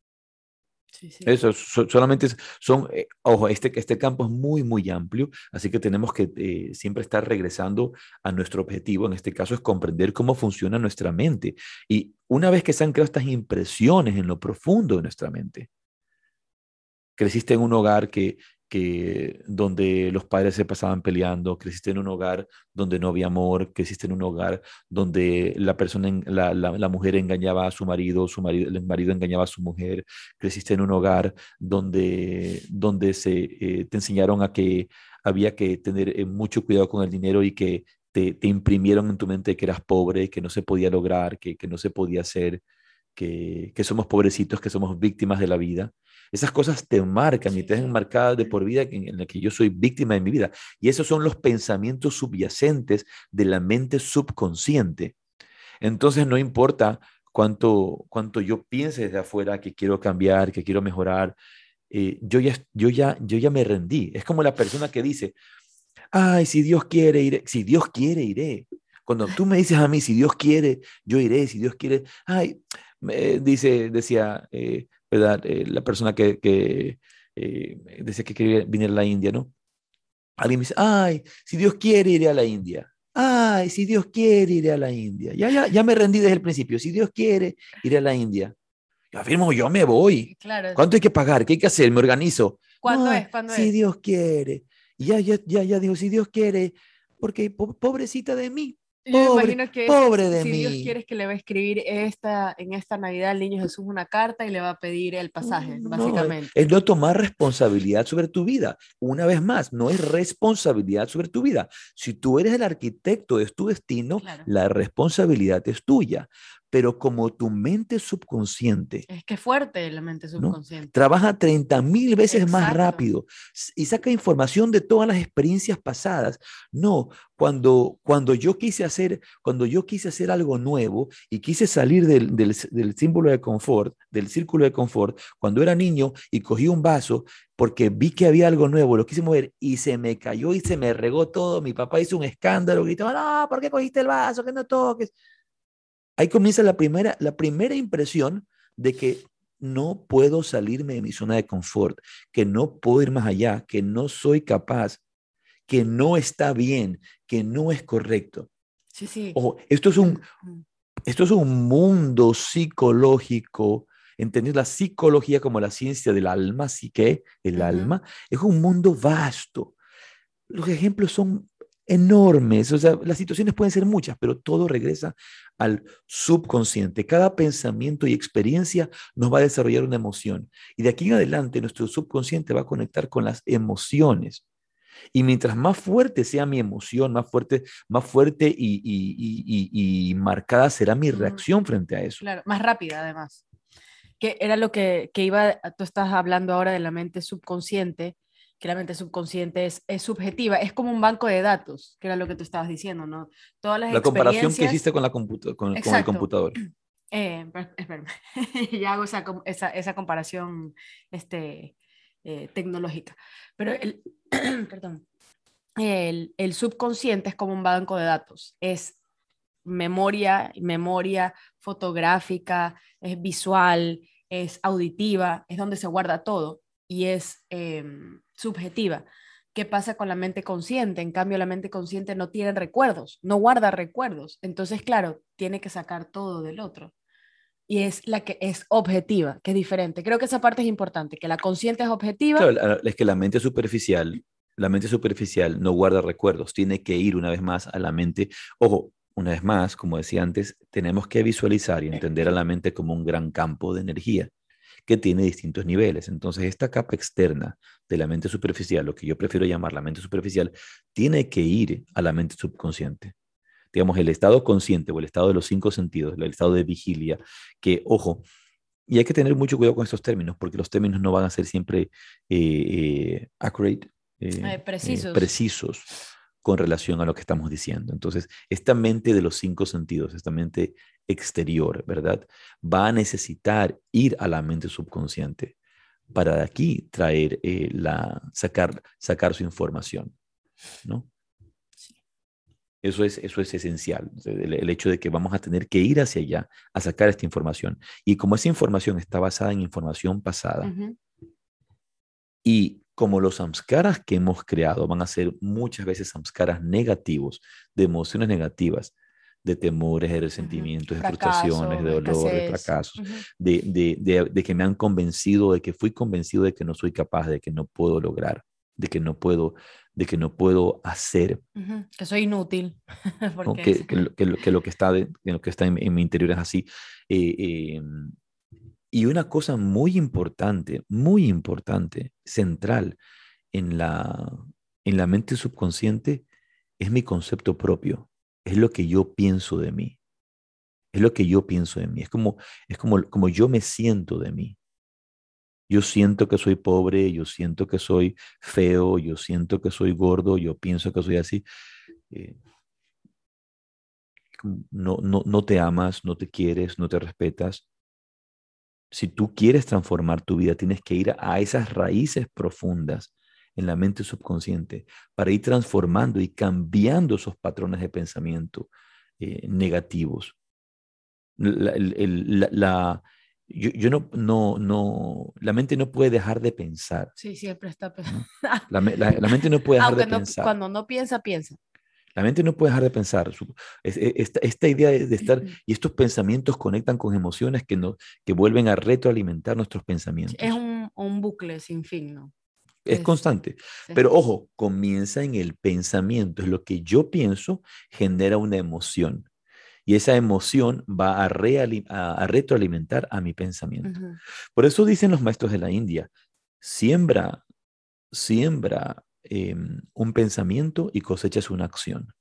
Speaker 2: Sí, sí.
Speaker 1: Eso so- solamente son, eh, ojo, este, este campo es muy, muy amplio, así que tenemos que eh, siempre estar regresando a nuestro objetivo. En este caso es comprender cómo funciona nuestra mente. Y una vez que se han creado estas impresiones en lo profundo de nuestra mente, creciste en un hogar que, que donde los padres se pasaban peleando, creciste en un hogar donde no había amor, creciste en un hogar donde la persona, la, la mujer engañaba a su marido, su marido, el marido engañaba a su mujer, creciste en un hogar donde, donde se, eh, te enseñaron a que había que tener eh, mucho cuidado con el dinero y que te, te imprimieron en tu mente que eras pobre, que no se podía lograr, que, que no se podía hacer, que, que somos pobrecitos, que somos víctimas de la vida. Esas cosas te marcan y te dejan marcadas de por vida en, en la que yo soy víctima de mi vida. Y esos son los pensamientos subyacentes de la mente subconsciente. Entonces no importa cuánto, cuánto yo piense desde afuera que quiero cambiar, que quiero mejorar, eh, yo, ya, yo, ya, yo ya me rendí. Es como la persona que dice, ay, si Dios quiere, iré. Si Dios quiere, iré. Cuando tú me dices a mí, si Dios quiere, yo iré, si Dios quiere, ay, me dice, decía, eh, ¿verdad? Eh, la persona que, que eh, decía que quería venir a la India, ¿no? Alguien me dice, ay, si Dios quiere, iré a la India. Ay, si Dios quiere, iré a la India. Ya, ya, ya me rendí desde el principio. Si Dios quiere, iré a la India. Yo afirmo, yo me voy.
Speaker 2: Claro.
Speaker 1: ¿Cuánto hay que pagar? ¿Qué hay que hacer? Me organizo.
Speaker 2: ¿Cuándo
Speaker 1: No,
Speaker 2: es? ¿Cuándo
Speaker 1: si
Speaker 2: es?
Speaker 1: Dios quiere. Y ya, ya, ya, ya dijo, si Dios quiere, porque po- pobrecita de mí.
Speaker 2: Yo me
Speaker 1: Pobre-
Speaker 2: imagino que
Speaker 1: pobre de
Speaker 2: si Dios
Speaker 1: mí.
Speaker 2: quiere es que le va a escribir esta, en esta Navidad al niño Jesús una carta y le va a pedir el pasaje,
Speaker 1: No,
Speaker 2: básicamente.
Speaker 1: Es no tomar responsabilidad sobre tu vida. Una vez más, no es responsabilidad sobre tu vida. Si tú eres el arquitecto de tu destino,
Speaker 2: Claro.
Speaker 1: la responsabilidad es tuya. Pero como tu mente subconsciente
Speaker 2: Es que fuerte la mente subconsciente.
Speaker 1: trabaja 30 mil veces más rápido y saca información de todas las experiencias pasadas. No, cuando, cuando yo quise hacer, cuando yo quise hacer algo nuevo y quise salir del, del símbolo de confort, del círculo de confort, cuando era niño y cogí un vaso porque vi que había algo nuevo, lo quise mover y se me cayó y se me regó todo. Mi papá hizo un escándalo, gritó, no, ¿por qué cogiste el vaso? Que no toques. Ahí comienza la primera, la primera impresión de que no puedo salirme de mi zona de confort, que no puedo ir más allá, que no soy capaz, que no está bien, que no es correcto.
Speaker 2: Sí, sí.
Speaker 1: Ojo, esto es un, esto es un mundo psicológico, entender la psicología como la ciencia del alma, psique, el alma, es un mundo vasto. Los ejemplos son enormes, o sea, las situaciones pueden ser muchas, pero todo regresa al subconsciente. Cada pensamiento y experiencia nos va a desarrollar una emoción. Y de aquí en adelante nuestro subconsciente va a conectar con las emociones. Y mientras más fuerte sea mi emoción, más fuerte, más fuerte y, y- y- y- y marcada será mi reacción frente a eso.
Speaker 2: Claro, más rápida además. Que era lo que, que iba, tú estás hablando ahora de la mente subconsciente, que la mente subconsciente es, es subjetiva, es como un banco de datos, que era lo que tú estabas diciendo, ¿no? Todas las
Speaker 1: La comparación que
Speaker 2: experiencias-
Speaker 1: hiciste con, la computa- con, con el computador.
Speaker 2: Eh, espérame, ya hago esa, esa, esa comparación este, eh, tecnológica. Pero el, perdón, el, el subconsciente es como un banco de datos. Es memoria, memoria fotográfica, es visual, es auditiva, es donde se guarda todo y es em, subjetiva. ¿Qué pasa con la mente consciente? En cambio, la mente consciente no tiene recuerdos, no guarda recuerdos. Entonces, claro, tiene que sacar todo del otro. Y es la que es objetiva, que es diferente. Creo que esa parte es importante, que la consciente es objetiva.
Speaker 1: Es que la mente superficial, la mente superficial no guarda recuerdos, tiene que ir una vez más a la mente. Ojo, una vez más, como decía antes, tenemos que visualizar y entender a la mente como un gran campo de energía que tiene distintos niveles. Entonces, esta capa externa de la mente superficial, lo que yo prefiero llamar la mente superficial, tiene que ir a la mente subconsciente. Digamos, el estado consciente o el estado de los cinco sentidos, el estado de vigilia, que, ojo, y hay que tener mucho cuidado con estos términos, porque los términos no van a ser siempre eh, eh, accurate,
Speaker 2: eh, precisos.
Speaker 1: precisos con relación a lo que estamos diciendo. Entonces, esta mente de los cinco sentidos, esta mente exterior, ¿verdad? Va a necesitar ir a la mente subconsciente para de aquí traer eh, la, sacar, sacar su información, ¿no? Eso es, eso es esencial, el, hecho de que vamos a tener que ir hacia allá a sacar esta información. Y como esa información está basada en información pasada, y como los samskaras que hemos creado van a ser muchas veces samskaras negativos, de emociones negativas, de temores, de resentimientos, de frustraciones, de dolor, de fracasos, de, que me han convencido, de que fui convencido de que no soy capaz, de que no puedo lograr, de que no puedo, de que no puedo hacer.
Speaker 2: Que soy inútil.
Speaker 1: que, que, lo que está, lo que está en, mi interior es así. Eh, em, y una cosa muy importante, muy importante, central en la, en la mente subconsciente es mi concepto propio, es lo que yo pienso de mí. Es lo que yo pienso de mí, es como, es como, como yo me siento de mí. Yo siento que soy pobre, yo siento que soy feo, yo siento que soy gordo, yo pienso que soy así. Eh, no, no, no te amas, no te quieres, no te respetas si tú quieres transformar tu vida, tienes que ir a esas raíces profundas en la mente subconsciente para ir transformando y cambiando esos patrones de pensamiento eh, negativos. La, yo, no, no, no, la mente no puede dejar de pensar.
Speaker 2: Sí, siempre está
Speaker 1: pensando. La, mente no puede dejar de pensar.
Speaker 2: Cuando no piensa, piensa.
Speaker 1: La mente no puede dejar de pensar. E, esta, idea de estar, y estos pensamientos conectan con emociones que, no, que vuelven a retroalimentar nuestros pensamientos.
Speaker 2: Es un, bucle sin fin, ¿no?
Speaker 1: Es, constante. Pero ojo, comienza en el pensamiento. Es lo que yo pienso, genera una emoción. Y esa emoción va a, a, retroalimentar a mi pensamiento. Por eso dicen los maestros de la India, siembra, siembra Em, un pensamiento y cosechas una acción.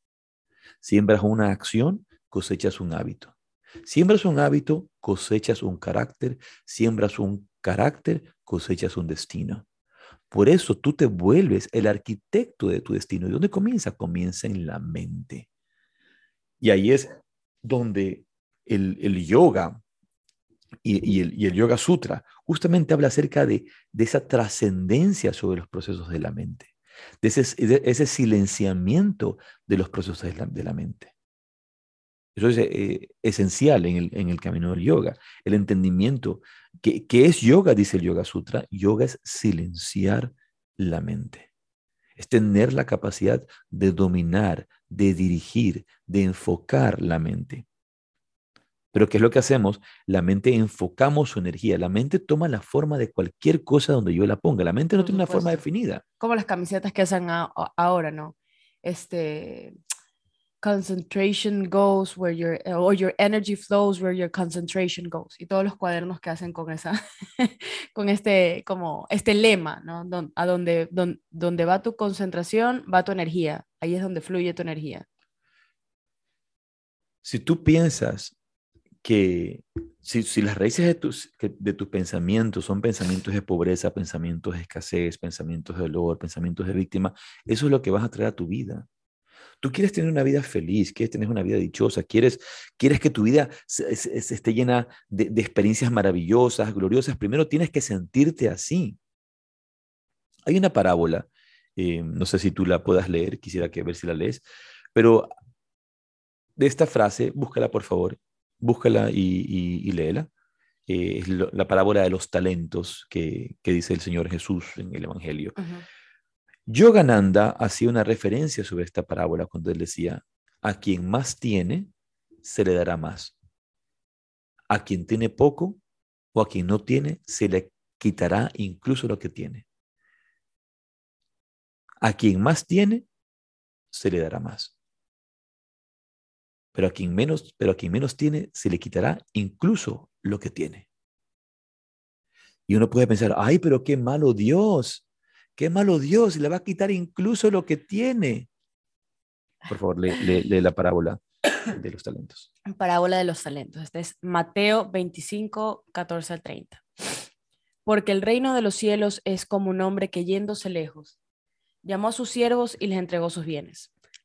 Speaker 1: Siembras una acción, cosechas un hábito. Siembras un hábito, cosechas un carácter. Siembras un carácter, cosechas un destino. Por eso tú te vuelves el arquitecto de tu destino. ¿Y dónde comienza? Comienza en la mente. Y ahí es donde el, yoga y, el, Yoga Sutra justamente habla acerca de esa trascendencia sobre los procesos de la mente de ese, silenciamiento de los procesos de la, mente. Eso es eh, esencial en el, camino del yoga. El entendimiento, que, es yoga, dice el Yoga Sutra, yoga es silenciar la mente. Es tener la capacidad de dominar, de dirigir, de enfocar la mente. Pero ¿qué es lo que hacemos? La mente enfocamos su energía. La mente toma la forma de cualquier cosa donde yo la ponga. La mente no tiene una forma definida.
Speaker 2: Como las camisetas que hacen ahora, ¿no? Este, concentration goes where your, or your energy flows where your concentration goes. Y todos los cuadernos que hacen con esa, con este, como, este lema, ¿no? a donde, donde va tu concentración, va tu energía. Ahí es donde fluye tu energía.
Speaker 1: Si tú piensas que si, las raíces de tus, de tus pensamientos son pensamientos de pobreza, pensamientos de escasez, pensamientos de dolor, pensamientos de víctima, eso es lo que vas a traer a tu vida. Tú quieres tener una vida feliz, quieres tener una vida dichosa, quieres, quieres que tu vida se, esté llena de, experiencias maravillosas, gloriosas. Primero tienes que sentirte así. Hay una parábola, eh, no sé si tú la puedas leer, quisiera que ver si la lees, pero de esta frase, búscala por favor, búscala y, léela. Eh, es la parábola de los talentos que, dice el Señor Jesús en el Evangelio. Yogananda hacía una referencia sobre esta parábola cuando él decía, a quien más tiene, se le dará más. A quien tiene poco o a quien no tiene, se le quitará incluso lo que tiene. A quien más tiene, se le dará más pero a quien menos, pero a quien menos tiene se le quitará incluso lo que tiene. Y uno puede pensar, ay, pero qué malo Dios, qué malo Dios, le va a quitar incluso lo que tiene. Por favor, lee, la parábola de los talentos.
Speaker 2: Parábola de los talentos. Este es Mateo 25, 14 al 30. Porque el reino de los cielos es como un hombre que yéndose lejos, llamó a sus siervos y les entregó sus bienes.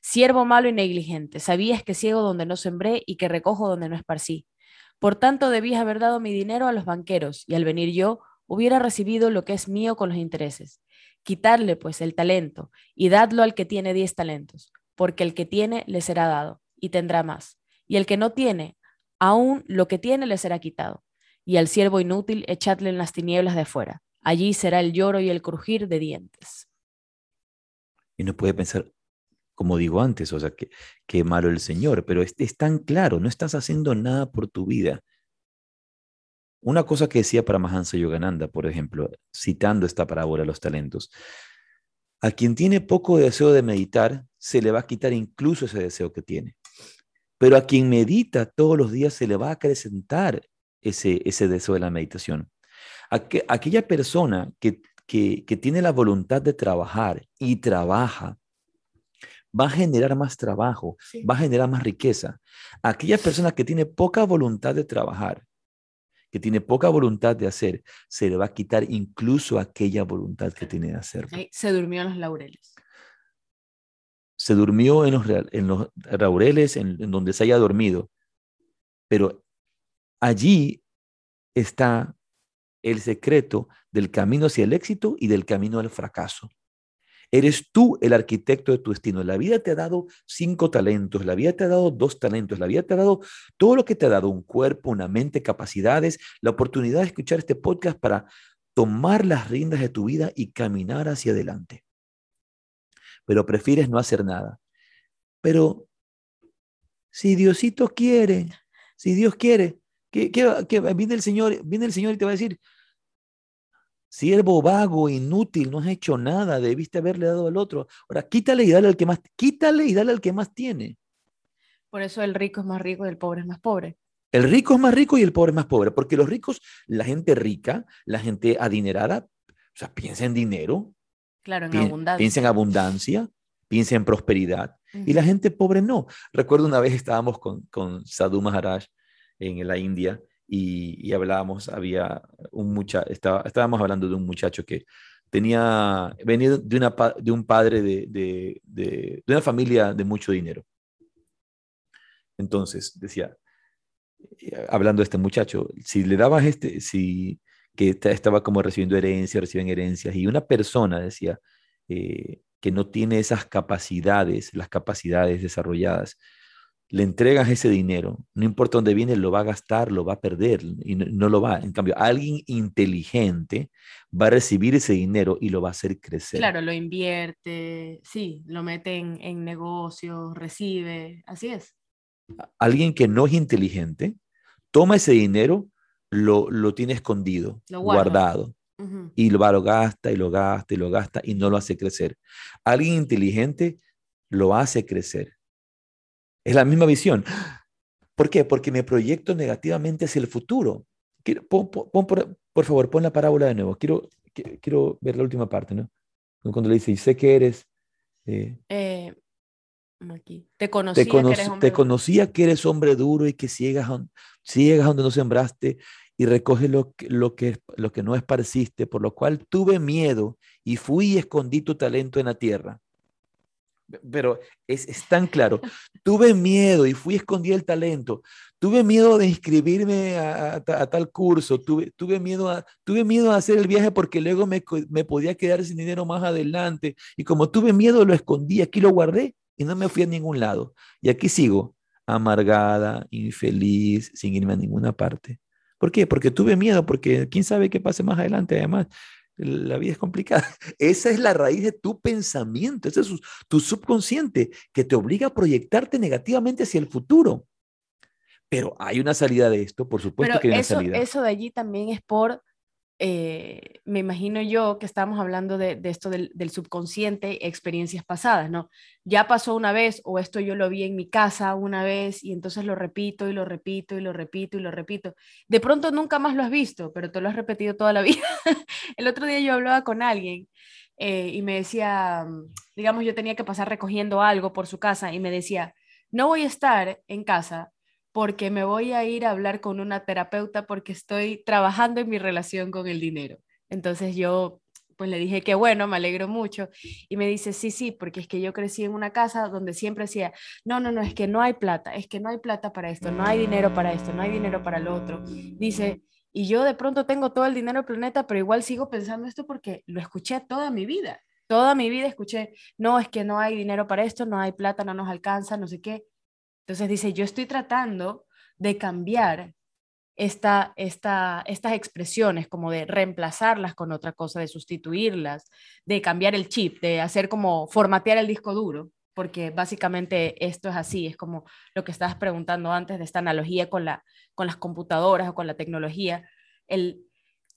Speaker 2: Siervo malo y negligente, sabías que ciego donde no sembré y que recojo donde no esparcí. Por tanto, debías haber dado mi dinero a los banqueros, y al venir yo, hubiera recibido lo que es mío con los intereses. Quitarle, pues, el talento, y dadlo al que tiene diez talentos, porque el que tiene le será dado, y tendrá más. Y el que no tiene, aún lo que tiene le será quitado. Y al siervo inútil echadle en las tinieblas de afuera. Allí será el lloro y el crujir de dientes.
Speaker 1: Y no puede pensar, como digo antes, o sea, que, qué malo el Señor, pero es, es tan claro, no estás haciendo nada por tu vida. Una cosa que decía para Mahansa Yogananda, por ejemplo, citando esta parábola los talentos, a quien tiene poco deseo de meditar, se le va a quitar incluso ese deseo que tiene. Pero a quien medita todos los días se le va a acrecentar ese, ese deseo de la meditación. aquella persona que, que, que tiene la voluntad de trabajar y trabaja, va a generar más trabajo, va a generar más riqueza. Aquella persona que tiene poca voluntad de trabajar, que tiene poca voluntad de hacer, se le va a quitar incluso aquella voluntad que tiene de hacer.
Speaker 2: Se durmió en los laureles.
Speaker 1: Se durmió en los, en los laureles, en, en donde se haya dormido. Pero allí está el secreto del camino hacia el éxito y del camino al fracaso. Eres tú el arquitecto de tu destino. La vida te ha dado cinco talentos, la vida te ha dado dos talentos, la vida te ha dado todo lo que te ha dado, un cuerpo, una mente, capacidades, la oportunidad de escuchar este podcast para tomar las riendas de tu vida y caminar hacia adelante. Pero prefieres no hacer nada. Pero si Diosito quiere, si Dios quiere, que, que, viene el Señor, viene el Señor y te va a decir, Siervo vago, inútil, no has hecho nada, debiste haberle dado al otro. Ahora, quítale y dale al que más, quítale y dale al que más tiene.
Speaker 2: Por eso el rico es más rico y el pobre es más pobre.
Speaker 1: El rico es más rico y el pobre es más pobre, porque los ricos, la gente rica, la gente adinerada, o sea, piensa en dinero.
Speaker 2: Claro, en abundancia.
Speaker 1: Piensa en abundancia, piensa en prosperidad. Y la gente pobre no. Recuerdo una vez estábamos con, con Sadhu Maharaj en la India y, hablábamos, había un muchacho, estaba, estábamos hablando de un muchacho que tenía, venido de, una, de un padre de, de, de, una familia de mucho dinero. Entonces, decía, eh, hablando de este muchacho, si le dabas este, si que estaba como recibiendo herencias, reciben herencias, y una persona decía eh, que no tiene esas capacidades, las capacidades desarrolladas, le entregas ese dinero, no importa dónde viene, lo va a gastar, lo va a perder y no, lo va. En cambio, alguien inteligente va a recibir ese dinero y lo va a hacer crecer.
Speaker 2: Claro, lo invierte, sí, lo mete en, negocios, recibe, así es.
Speaker 1: Alguien que no es inteligente, toma ese dinero, lo, lo tiene escondido, guardado. Y lo, va, lo gasta y lo gasta y lo gasta y no lo hace crecer. Alguien inteligente lo hace crecer es la misma visión. ¿Por qué? Porque me proyecto negativamente hacia el futuro. por, favor, pon la parábola de nuevo. Quiero, quiero ver la última parte, ¿no? Cuando le dice, sé que eres...
Speaker 2: Eh, eh, aquí. Te conocía, que eres
Speaker 1: hombre te conocía que eres hombre duro y que ciegas, ciegas donde no sembraste y recoge lo, lo, que, lo que no esparciste, por lo cual tuve miedo y fui y escondí tu talento en la tierra. Pero es, es tan claro. tuve miedo y fui escondí el talento. Tuve miedo de inscribirme a, a, tal curso. Tuve, tuve, miedo a, tuve miedo a hacer el viaje porque luego me, me podía quedar sin dinero más adelante. Y como tuve miedo, lo escondí. Aquí lo guardé y no me fui a ningún lado. Y aquí sigo, amargada, infeliz, sin irme a ninguna parte. ¿Por qué? Porque tuve miedo, porque quién sabe qué pase más adelante. Además, la vida es complicada. Esa es la raíz de tu pensamiento, ese es tu subconsciente que te obliga a proyectarte negativamente hacia el futuro. Pero hay una salida de esto, por supuesto que hay una salida.
Speaker 2: Eso de allí también es por eh, me imagino yo que estamos hablando de, esto del, subconsciente, experiencias pasadas, ¿no? Ya pasó una vez o esto yo lo vi en mi casa una vez y entonces lo repito y lo repito y lo repito y lo repito. De pronto nunca más lo has visto, pero te lo has repetido toda la vida. El otro día yo hablaba con alguien eh, y me decía, digamos, yo tenía que pasar recogiendo algo por su casa y me decía, no voy a estar en casa porque me voy a ir a hablar con una terapeuta porque estoy trabajando en mi relación con el dinero. Entonces yo pues le dije que bueno, me alegro mucho. Y me dice, sí, sí, porque es que yo crecí en una casa donde siempre decía, no, no, no, es que no hay plata, es que no hay plata para esto, no hay dinero para esto, no hay dinero para lo otro. Dice, y yo de pronto tengo todo el dinero planeta, pero igual sigo pensando esto porque lo escuché toda mi vida. Toda mi vida escuché, no, es que no hay dinero para esto, no hay plata, no nos alcanza, no sé qué. Entonces dice, yo estoy tratando de cambiar esta, esta, estas expresiones, como de reemplazarlas con otra cosa, de sustituirlas, de cambiar el chip, de hacer como formatear el disco duro, porque básicamente esto es así, es como lo que estabas preguntando antes de esta analogía con, la, con las computadoras o con la tecnología. El,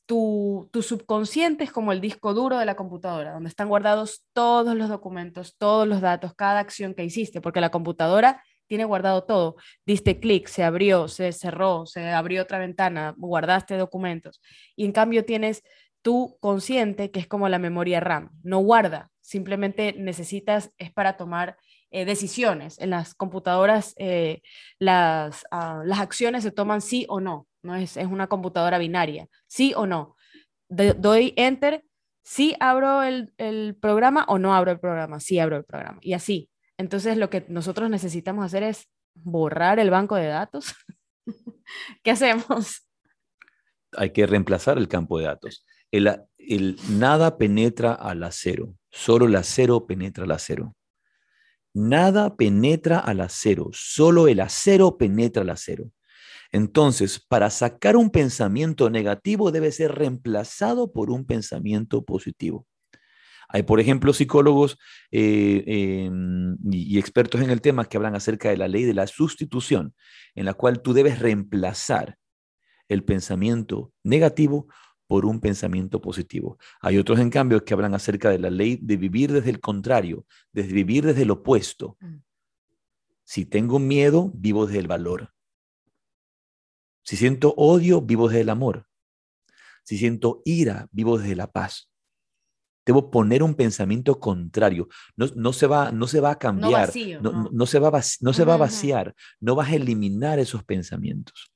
Speaker 2: tu, tu, subconsciente es como el disco duro de la computadora, donde están guardados todos los documentos, todos los datos, cada acción que hiciste, porque la computadora tiene guardado todo. Diste clic, se abrió, se cerró, se abrió otra ventana, guardaste documentos. Y en cambio tienes tu consciente, que es como la memoria RAM. No guarda, simplemente necesitas, es para tomar eh, decisiones. En las computadoras eh, las, ah, las acciones se toman sí o no, no es, es una computadora binaria, sí o no. doy enter, sí abro el, el programa o no abro el programa, sí abro el programa. Y así, entonces lo que nosotros necesitamos hacer es borrar el banco de datos. ¿Qué hacemos?
Speaker 1: Hay que reemplazar el campo de datos. El, nada penetra al acero, solo el acero penetra al acero. Nada penetra al acero, solo el acero penetra al acero. Entonces, para sacar un pensamiento negativo debe ser reemplazado por un pensamiento positivo. Hay, por ejemplo, psicólogos eh, em, y, expertos en el tema que hablan acerca de la ley de la sustitución, en la cual tú debes reemplazar el pensamiento negativo por un pensamiento positivo. Hay otros, en cambio, que hablan acerca de la ley de vivir desde el contrario, de vivir desde el opuesto. Mm. Si tengo miedo, vivo desde el valor. Si siento odio, vivo desde el amor. Si siento ira, vivo desde la paz. Debo poner un pensamiento contrario. No, se, va, no se va a cambiar. No, se, va, no se va a vaciar. No vas a eliminar esos pensamientos.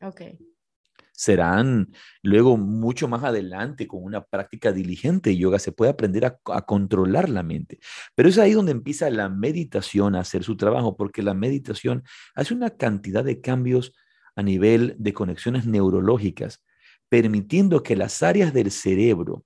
Speaker 1: Serán luego mucho más adelante con una práctica diligente de yoga se puede aprender a, a controlar la mente. Pero es ahí donde empieza la meditación a hacer su trabajo, porque la meditación hace una cantidad de cambios a nivel de conexiones neurológicas, permitiendo que las áreas del cerebro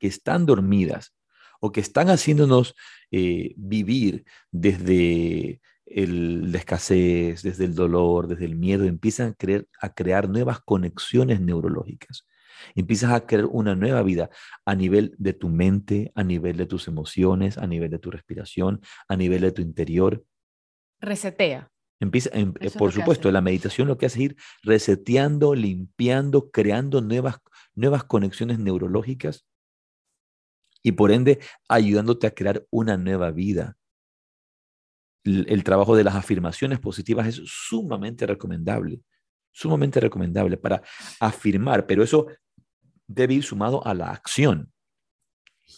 Speaker 1: que están dormidas o que están haciéndonos eh, vivir desde el, la escasez, desde el dolor, desde el miedo, empiezan a, creer, a crear nuevas conexiones neurológicas. Empiezas a crear una nueva vida a nivel de tu mente, a nivel de tus emociones, a nivel de tu respiración, a nivel de tu interior.
Speaker 2: Resetea.
Speaker 1: Empieza, em, por supuesto, la meditación lo que hace es ir reseteando, limpiando, creando nuevas, nuevas conexiones neurológicas y por ende ayudándote a crear una nueva vida. el, trabajo de las afirmaciones positivas es sumamente recomendable, sumamente recomendable para afirmar, pero eso debe ir sumado a la acción.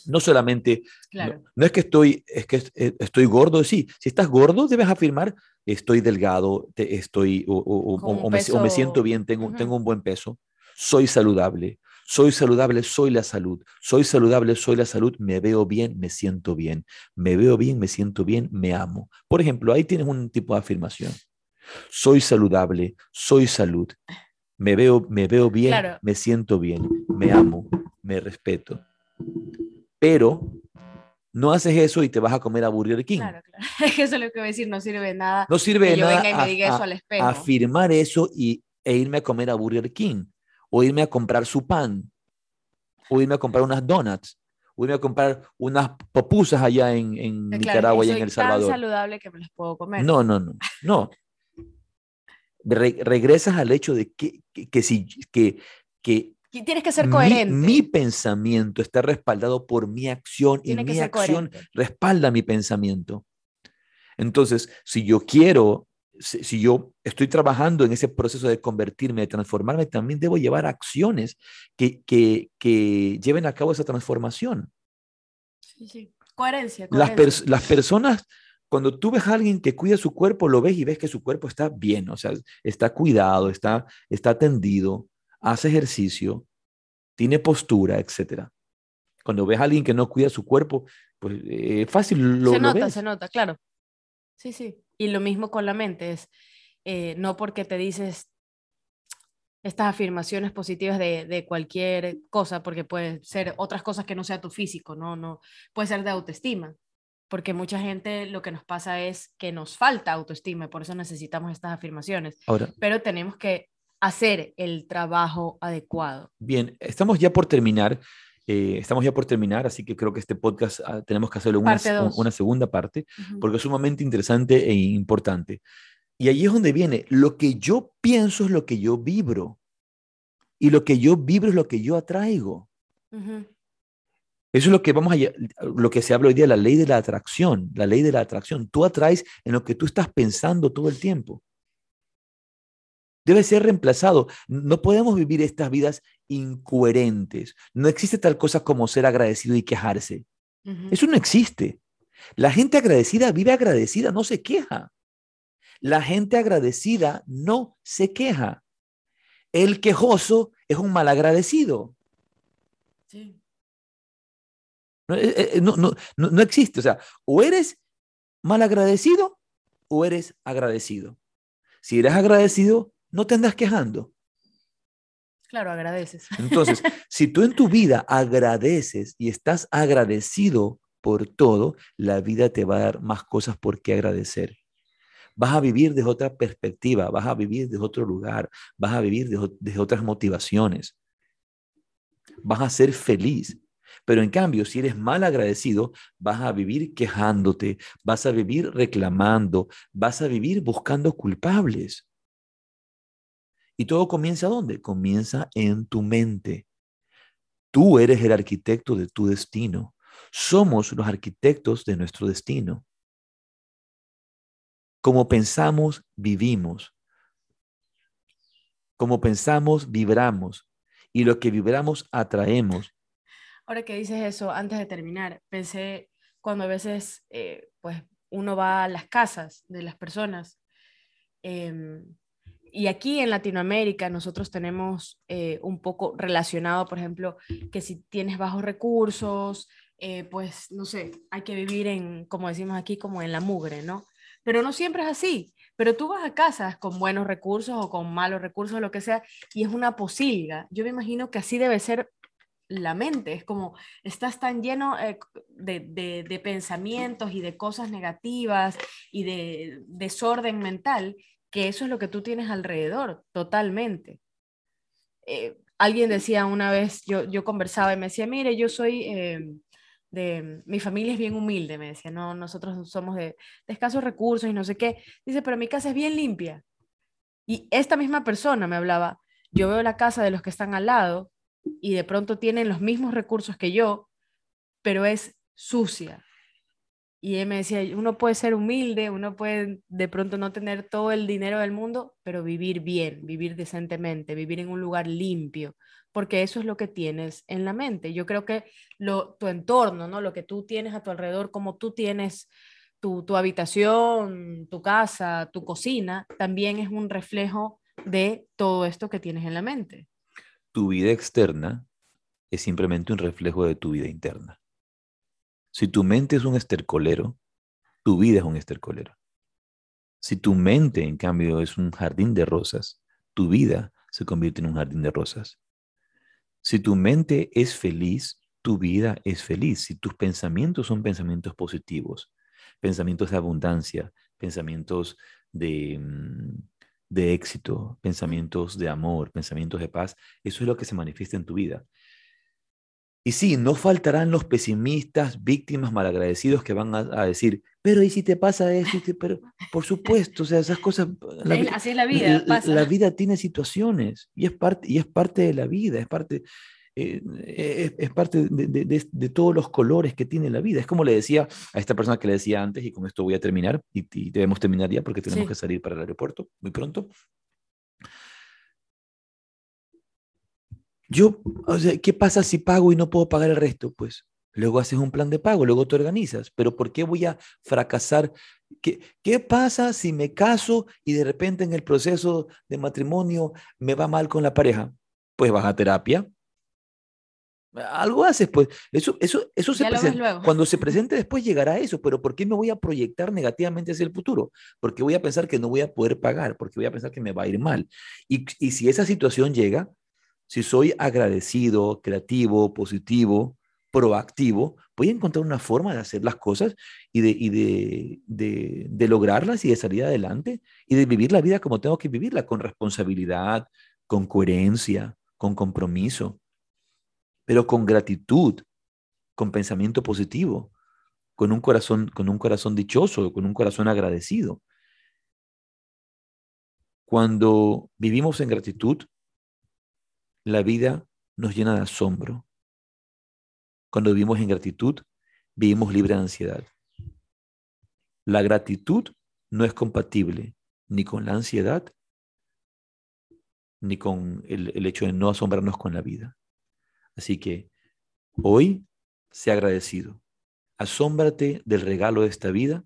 Speaker 1: No solamente, no, es que estoy, es que eh, estoy gordo, sí, si estás gordo debes afirmar, estoy delgado, estoy, o, me, siento bien, tengo, tengo un buen peso, soy saludable, soy saludable, soy la salud. Soy saludable, soy la salud. Me veo bien, me siento bien. Me veo bien, me siento bien, me amo. Por ejemplo, ahí tienes un tipo de afirmación. Soy saludable, soy salud. Me veo, me veo bien, me siento bien, me amo, me respeto. Pero no haces eso y te vas a comer a Burger King.
Speaker 2: Claro, claro. Eso es lo que voy a decir, no sirve de nada.
Speaker 1: No sirve de nada.
Speaker 2: y me diga eso al espejo.
Speaker 1: Afirmar eso y, e irme a comer a Burger King o irme a comprar su pan, o irme a comprar unas donuts, o irme a comprar unas popusas allá en, en Nicaragua y en El Salvador.
Speaker 2: tan saludable que me las puedo comer.
Speaker 1: No, no, no, no. regresas al hecho de que, que, si, que, que
Speaker 2: Tienes que ser coherente.
Speaker 1: Mi, pensamiento está respaldado por mi acción y mi acción respalda mi pensamiento. Entonces, si yo quiero si, yo estoy trabajando en ese proceso de convertirme, de transformarme, también debo llevar acciones que, que, que lleven a cabo esa transformación.
Speaker 2: Sí, sí. Coherencia.
Speaker 1: Las, las personas, cuando tú ves a alguien que cuida su cuerpo, lo ves y ves que su cuerpo está bien, o sea, está cuidado, está, está atendido, hace ejercicio, tiene postura, etc. Cuando ves a alguien que no cuida su cuerpo, pues es fácil
Speaker 2: lo Se nota, se nota, claro. Sí, sí. Y lo mismo con la mente, es eh, no porque te dices estas afirmaciones positivas de, de, cualquier cosa, porque puede ser otras cosas que no sea tu físico, no, no, puede ser de autoestima, porque mucha gente lo que nos pasa es que nos falta autoestima y por eso necesitamos estas afirmaciones.
Speaker 1: Ahora,
Speaker 2: pero tenemos que hacer el trabajo adecuado.
Speaker 1: Bien, estamos ya por terminar. Eh, estamos ya por terminar, así que creo que este podcast ah, tenemos que hacerlo una, una segunda parte, porque es sumamente interesante e importante. Y allí es donde viene, lo que yo pienso es lo que yo vibro, y lo que yo vibro es lo que yo atraigo. Eso es lo que vamos a lo que se habla hoy día, la ley de la atracción, la ley de la atracción. Tú atraes en lo que tú estás pensando todo el tiempo debe ser reemplazado. No podemos vivir estas vidas incoherentes. No existe tal cosa como ser agradecido y quejarse. Eso no existe. La gente agradecida vive agradecida, no se queja. La gente agradecida no se queja. El quejoso es un malagradecido. Sí. No, eh, eh, no, no, no existe. O sea, o eres malagradecido o eres agradecido. Si eres agradecido, no te andas quejando.
Speaker 2: Claro, agradeces.
Speaker 1: Entonces, si tú en tu vida agradeces y estás agradecido por todo, la vida te va a dar más cosas por qué agradecer. Vas a vivir desde otra perspectiva, vas a vivir desde otro lugar, vas a vivir desde, otras motivaciones. Vas a ser feliz. Pero en cambio, si eres mal agradecido, vas a vivir quejándote, vas a vivir reclamando, vas a vivir buscando culpables. ¿Y todo comienza dónde? Comienza en tu mente. Tú eres el arquitecto de tu destino. Somos los arquitectos de nuestro destino. Como pensamos, vivimos. Como pensamos, vibramos. Y lo que vibramos, atraemos.
Speaker 2: Ahora que dices eso, antes de terminar, pensé cuando a veces eh, pues uno va a las casas de las personas em, y aquí en Latinoamérica nosotros tenemos eh, un poco relacionado, por ejemplo, que si tienes bajos recursos, eh, pues no sé, hay que vivir en, como decimos aquí, como en la mugre, ¿no? Pero no siempre es así. Pero tú vas a casas con buenos recursos o con malos recursos, lo que sea, y es una posilga. Yo me imagino que así debe ser la mente. Es como estás tan lleno eh, de, de, de, pensamientos y de cosas negativas y de desorden mental que eso es lo que tú tienes alrededor, totalmente. Eh, alguien decía una vez, yo, yo conversaba y me decía, mire, yo soy eh, de, mi familia es bien humilde, me decía, no, nosotros somos de, de, escasos recursos y no sé qué. Dice, pero mi casa es bien limpia. Y esta misma persona me hablaba, yo veo la casa de los que están al lado y de pronto tienen los mismos recursos que yo, pero es sucia, y él me decía, uno puede ser humilde, uno puede de pronto no tener todo el dinero del mundo, pero vivir bien, vivir decentemente, vivir en un lugar limpio, porque eso es lo que tienes en la mente. Yo creo que lo, tu entorno, ¿no? lo que tú tienes a tu alrededor, como tú tienes tu, tu habitación, tu casa, tu cocina, también es un reflejo de todo esto que tienes en la mente.
Speaker 1: Tu vida externa es simplemente un reflejo de tu vida interna. Si tu mente es un estercolero, tu vida es un estercolero. Si tu mente, en cambio, es un jardín de rosas, tu vida se convierte en un jardín de rosas. Si tu mente es feliz, tu vida es feliz. Si tus pensamientos son pensamientos positivos, pensamientos de abundancia, pensamientos de, mm, de éxito, pensamientos de amor, pensamientos de paz, eso es lo que se manifiesta en tu vida. Y sí, no faltarán los pesimistas, víctimas, malagradecidos que van a, decir, pero ¿y si te pasa eso? Pero, por supuesto, o sea, esas cosas...
Speaker 2: así es la vida.
Speaker 1: La, vida tiene situaciones y es parte, y es parte de la vida, es parte, eh, es, parte de, todos los colores que tiene la vida. Es como le decía a esta persona que le decía antes, y con esto voy a terminar, y, debemos terminar ya porque tenemos que salir para el aeropuerto muy pronto. Yo, o sea, ¿qué pasa si pago y no puedo pagar el resto? Pues luego haces un plan de pago, luego te organizas, pero ¿por qué voy a fracasar? ¿Qué, ¿Qué pasa si me caso y de repente en el proceso de matrimonio me va mal con la pareja? Pues vas a terapia, algo haces, pues. Eso, eso, eso se presenta. Cuando se presente después llegará eso, pero ¿por qué me voy a proyectar negativamente hacia el futuro? Porque voy a pensar que no voy a poder pagar, porque voy a pensar que me va a ir mal. Y, y si esa situación llega, si soy agradecido, creativo, positivo, proactivo, voy a encontrar una forma de hacer las cosas y, de, de, de, lograrlas y de salir adelante y de vivir la vida como tengo que vivirla, con responsabilidad, con coherencia, con compromiso, pero con gratitud, con pensamiento positivo, con un corazón, con un corazón dichoso, con un corazón agradecido. Cuando vivimos en gratitud, la vida nos llena de asombro. Cuando vivimos en gratitud, vivimos libre de ansiedad. La gratitud no es compatible ni con la ansiedad, ni con el, hecho de no asombrarnos con la vida. Así que hoy, sea agradecido. Asómbrate del regalo de esta vida.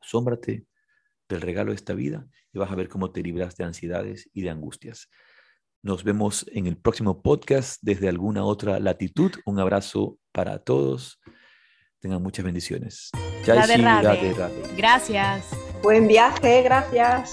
Speaker 1: Asómbrate del regalo de esta vida y vas a ver cómo te libras de ansiedades y de angustias. Nos vemos en el próximo podcast desde alguna otra latitud. Un abrazo para todos. Tengan muchas bendiciones.
Speaker 2: Gracias.
Speaker 3: Buen viaje, gracias.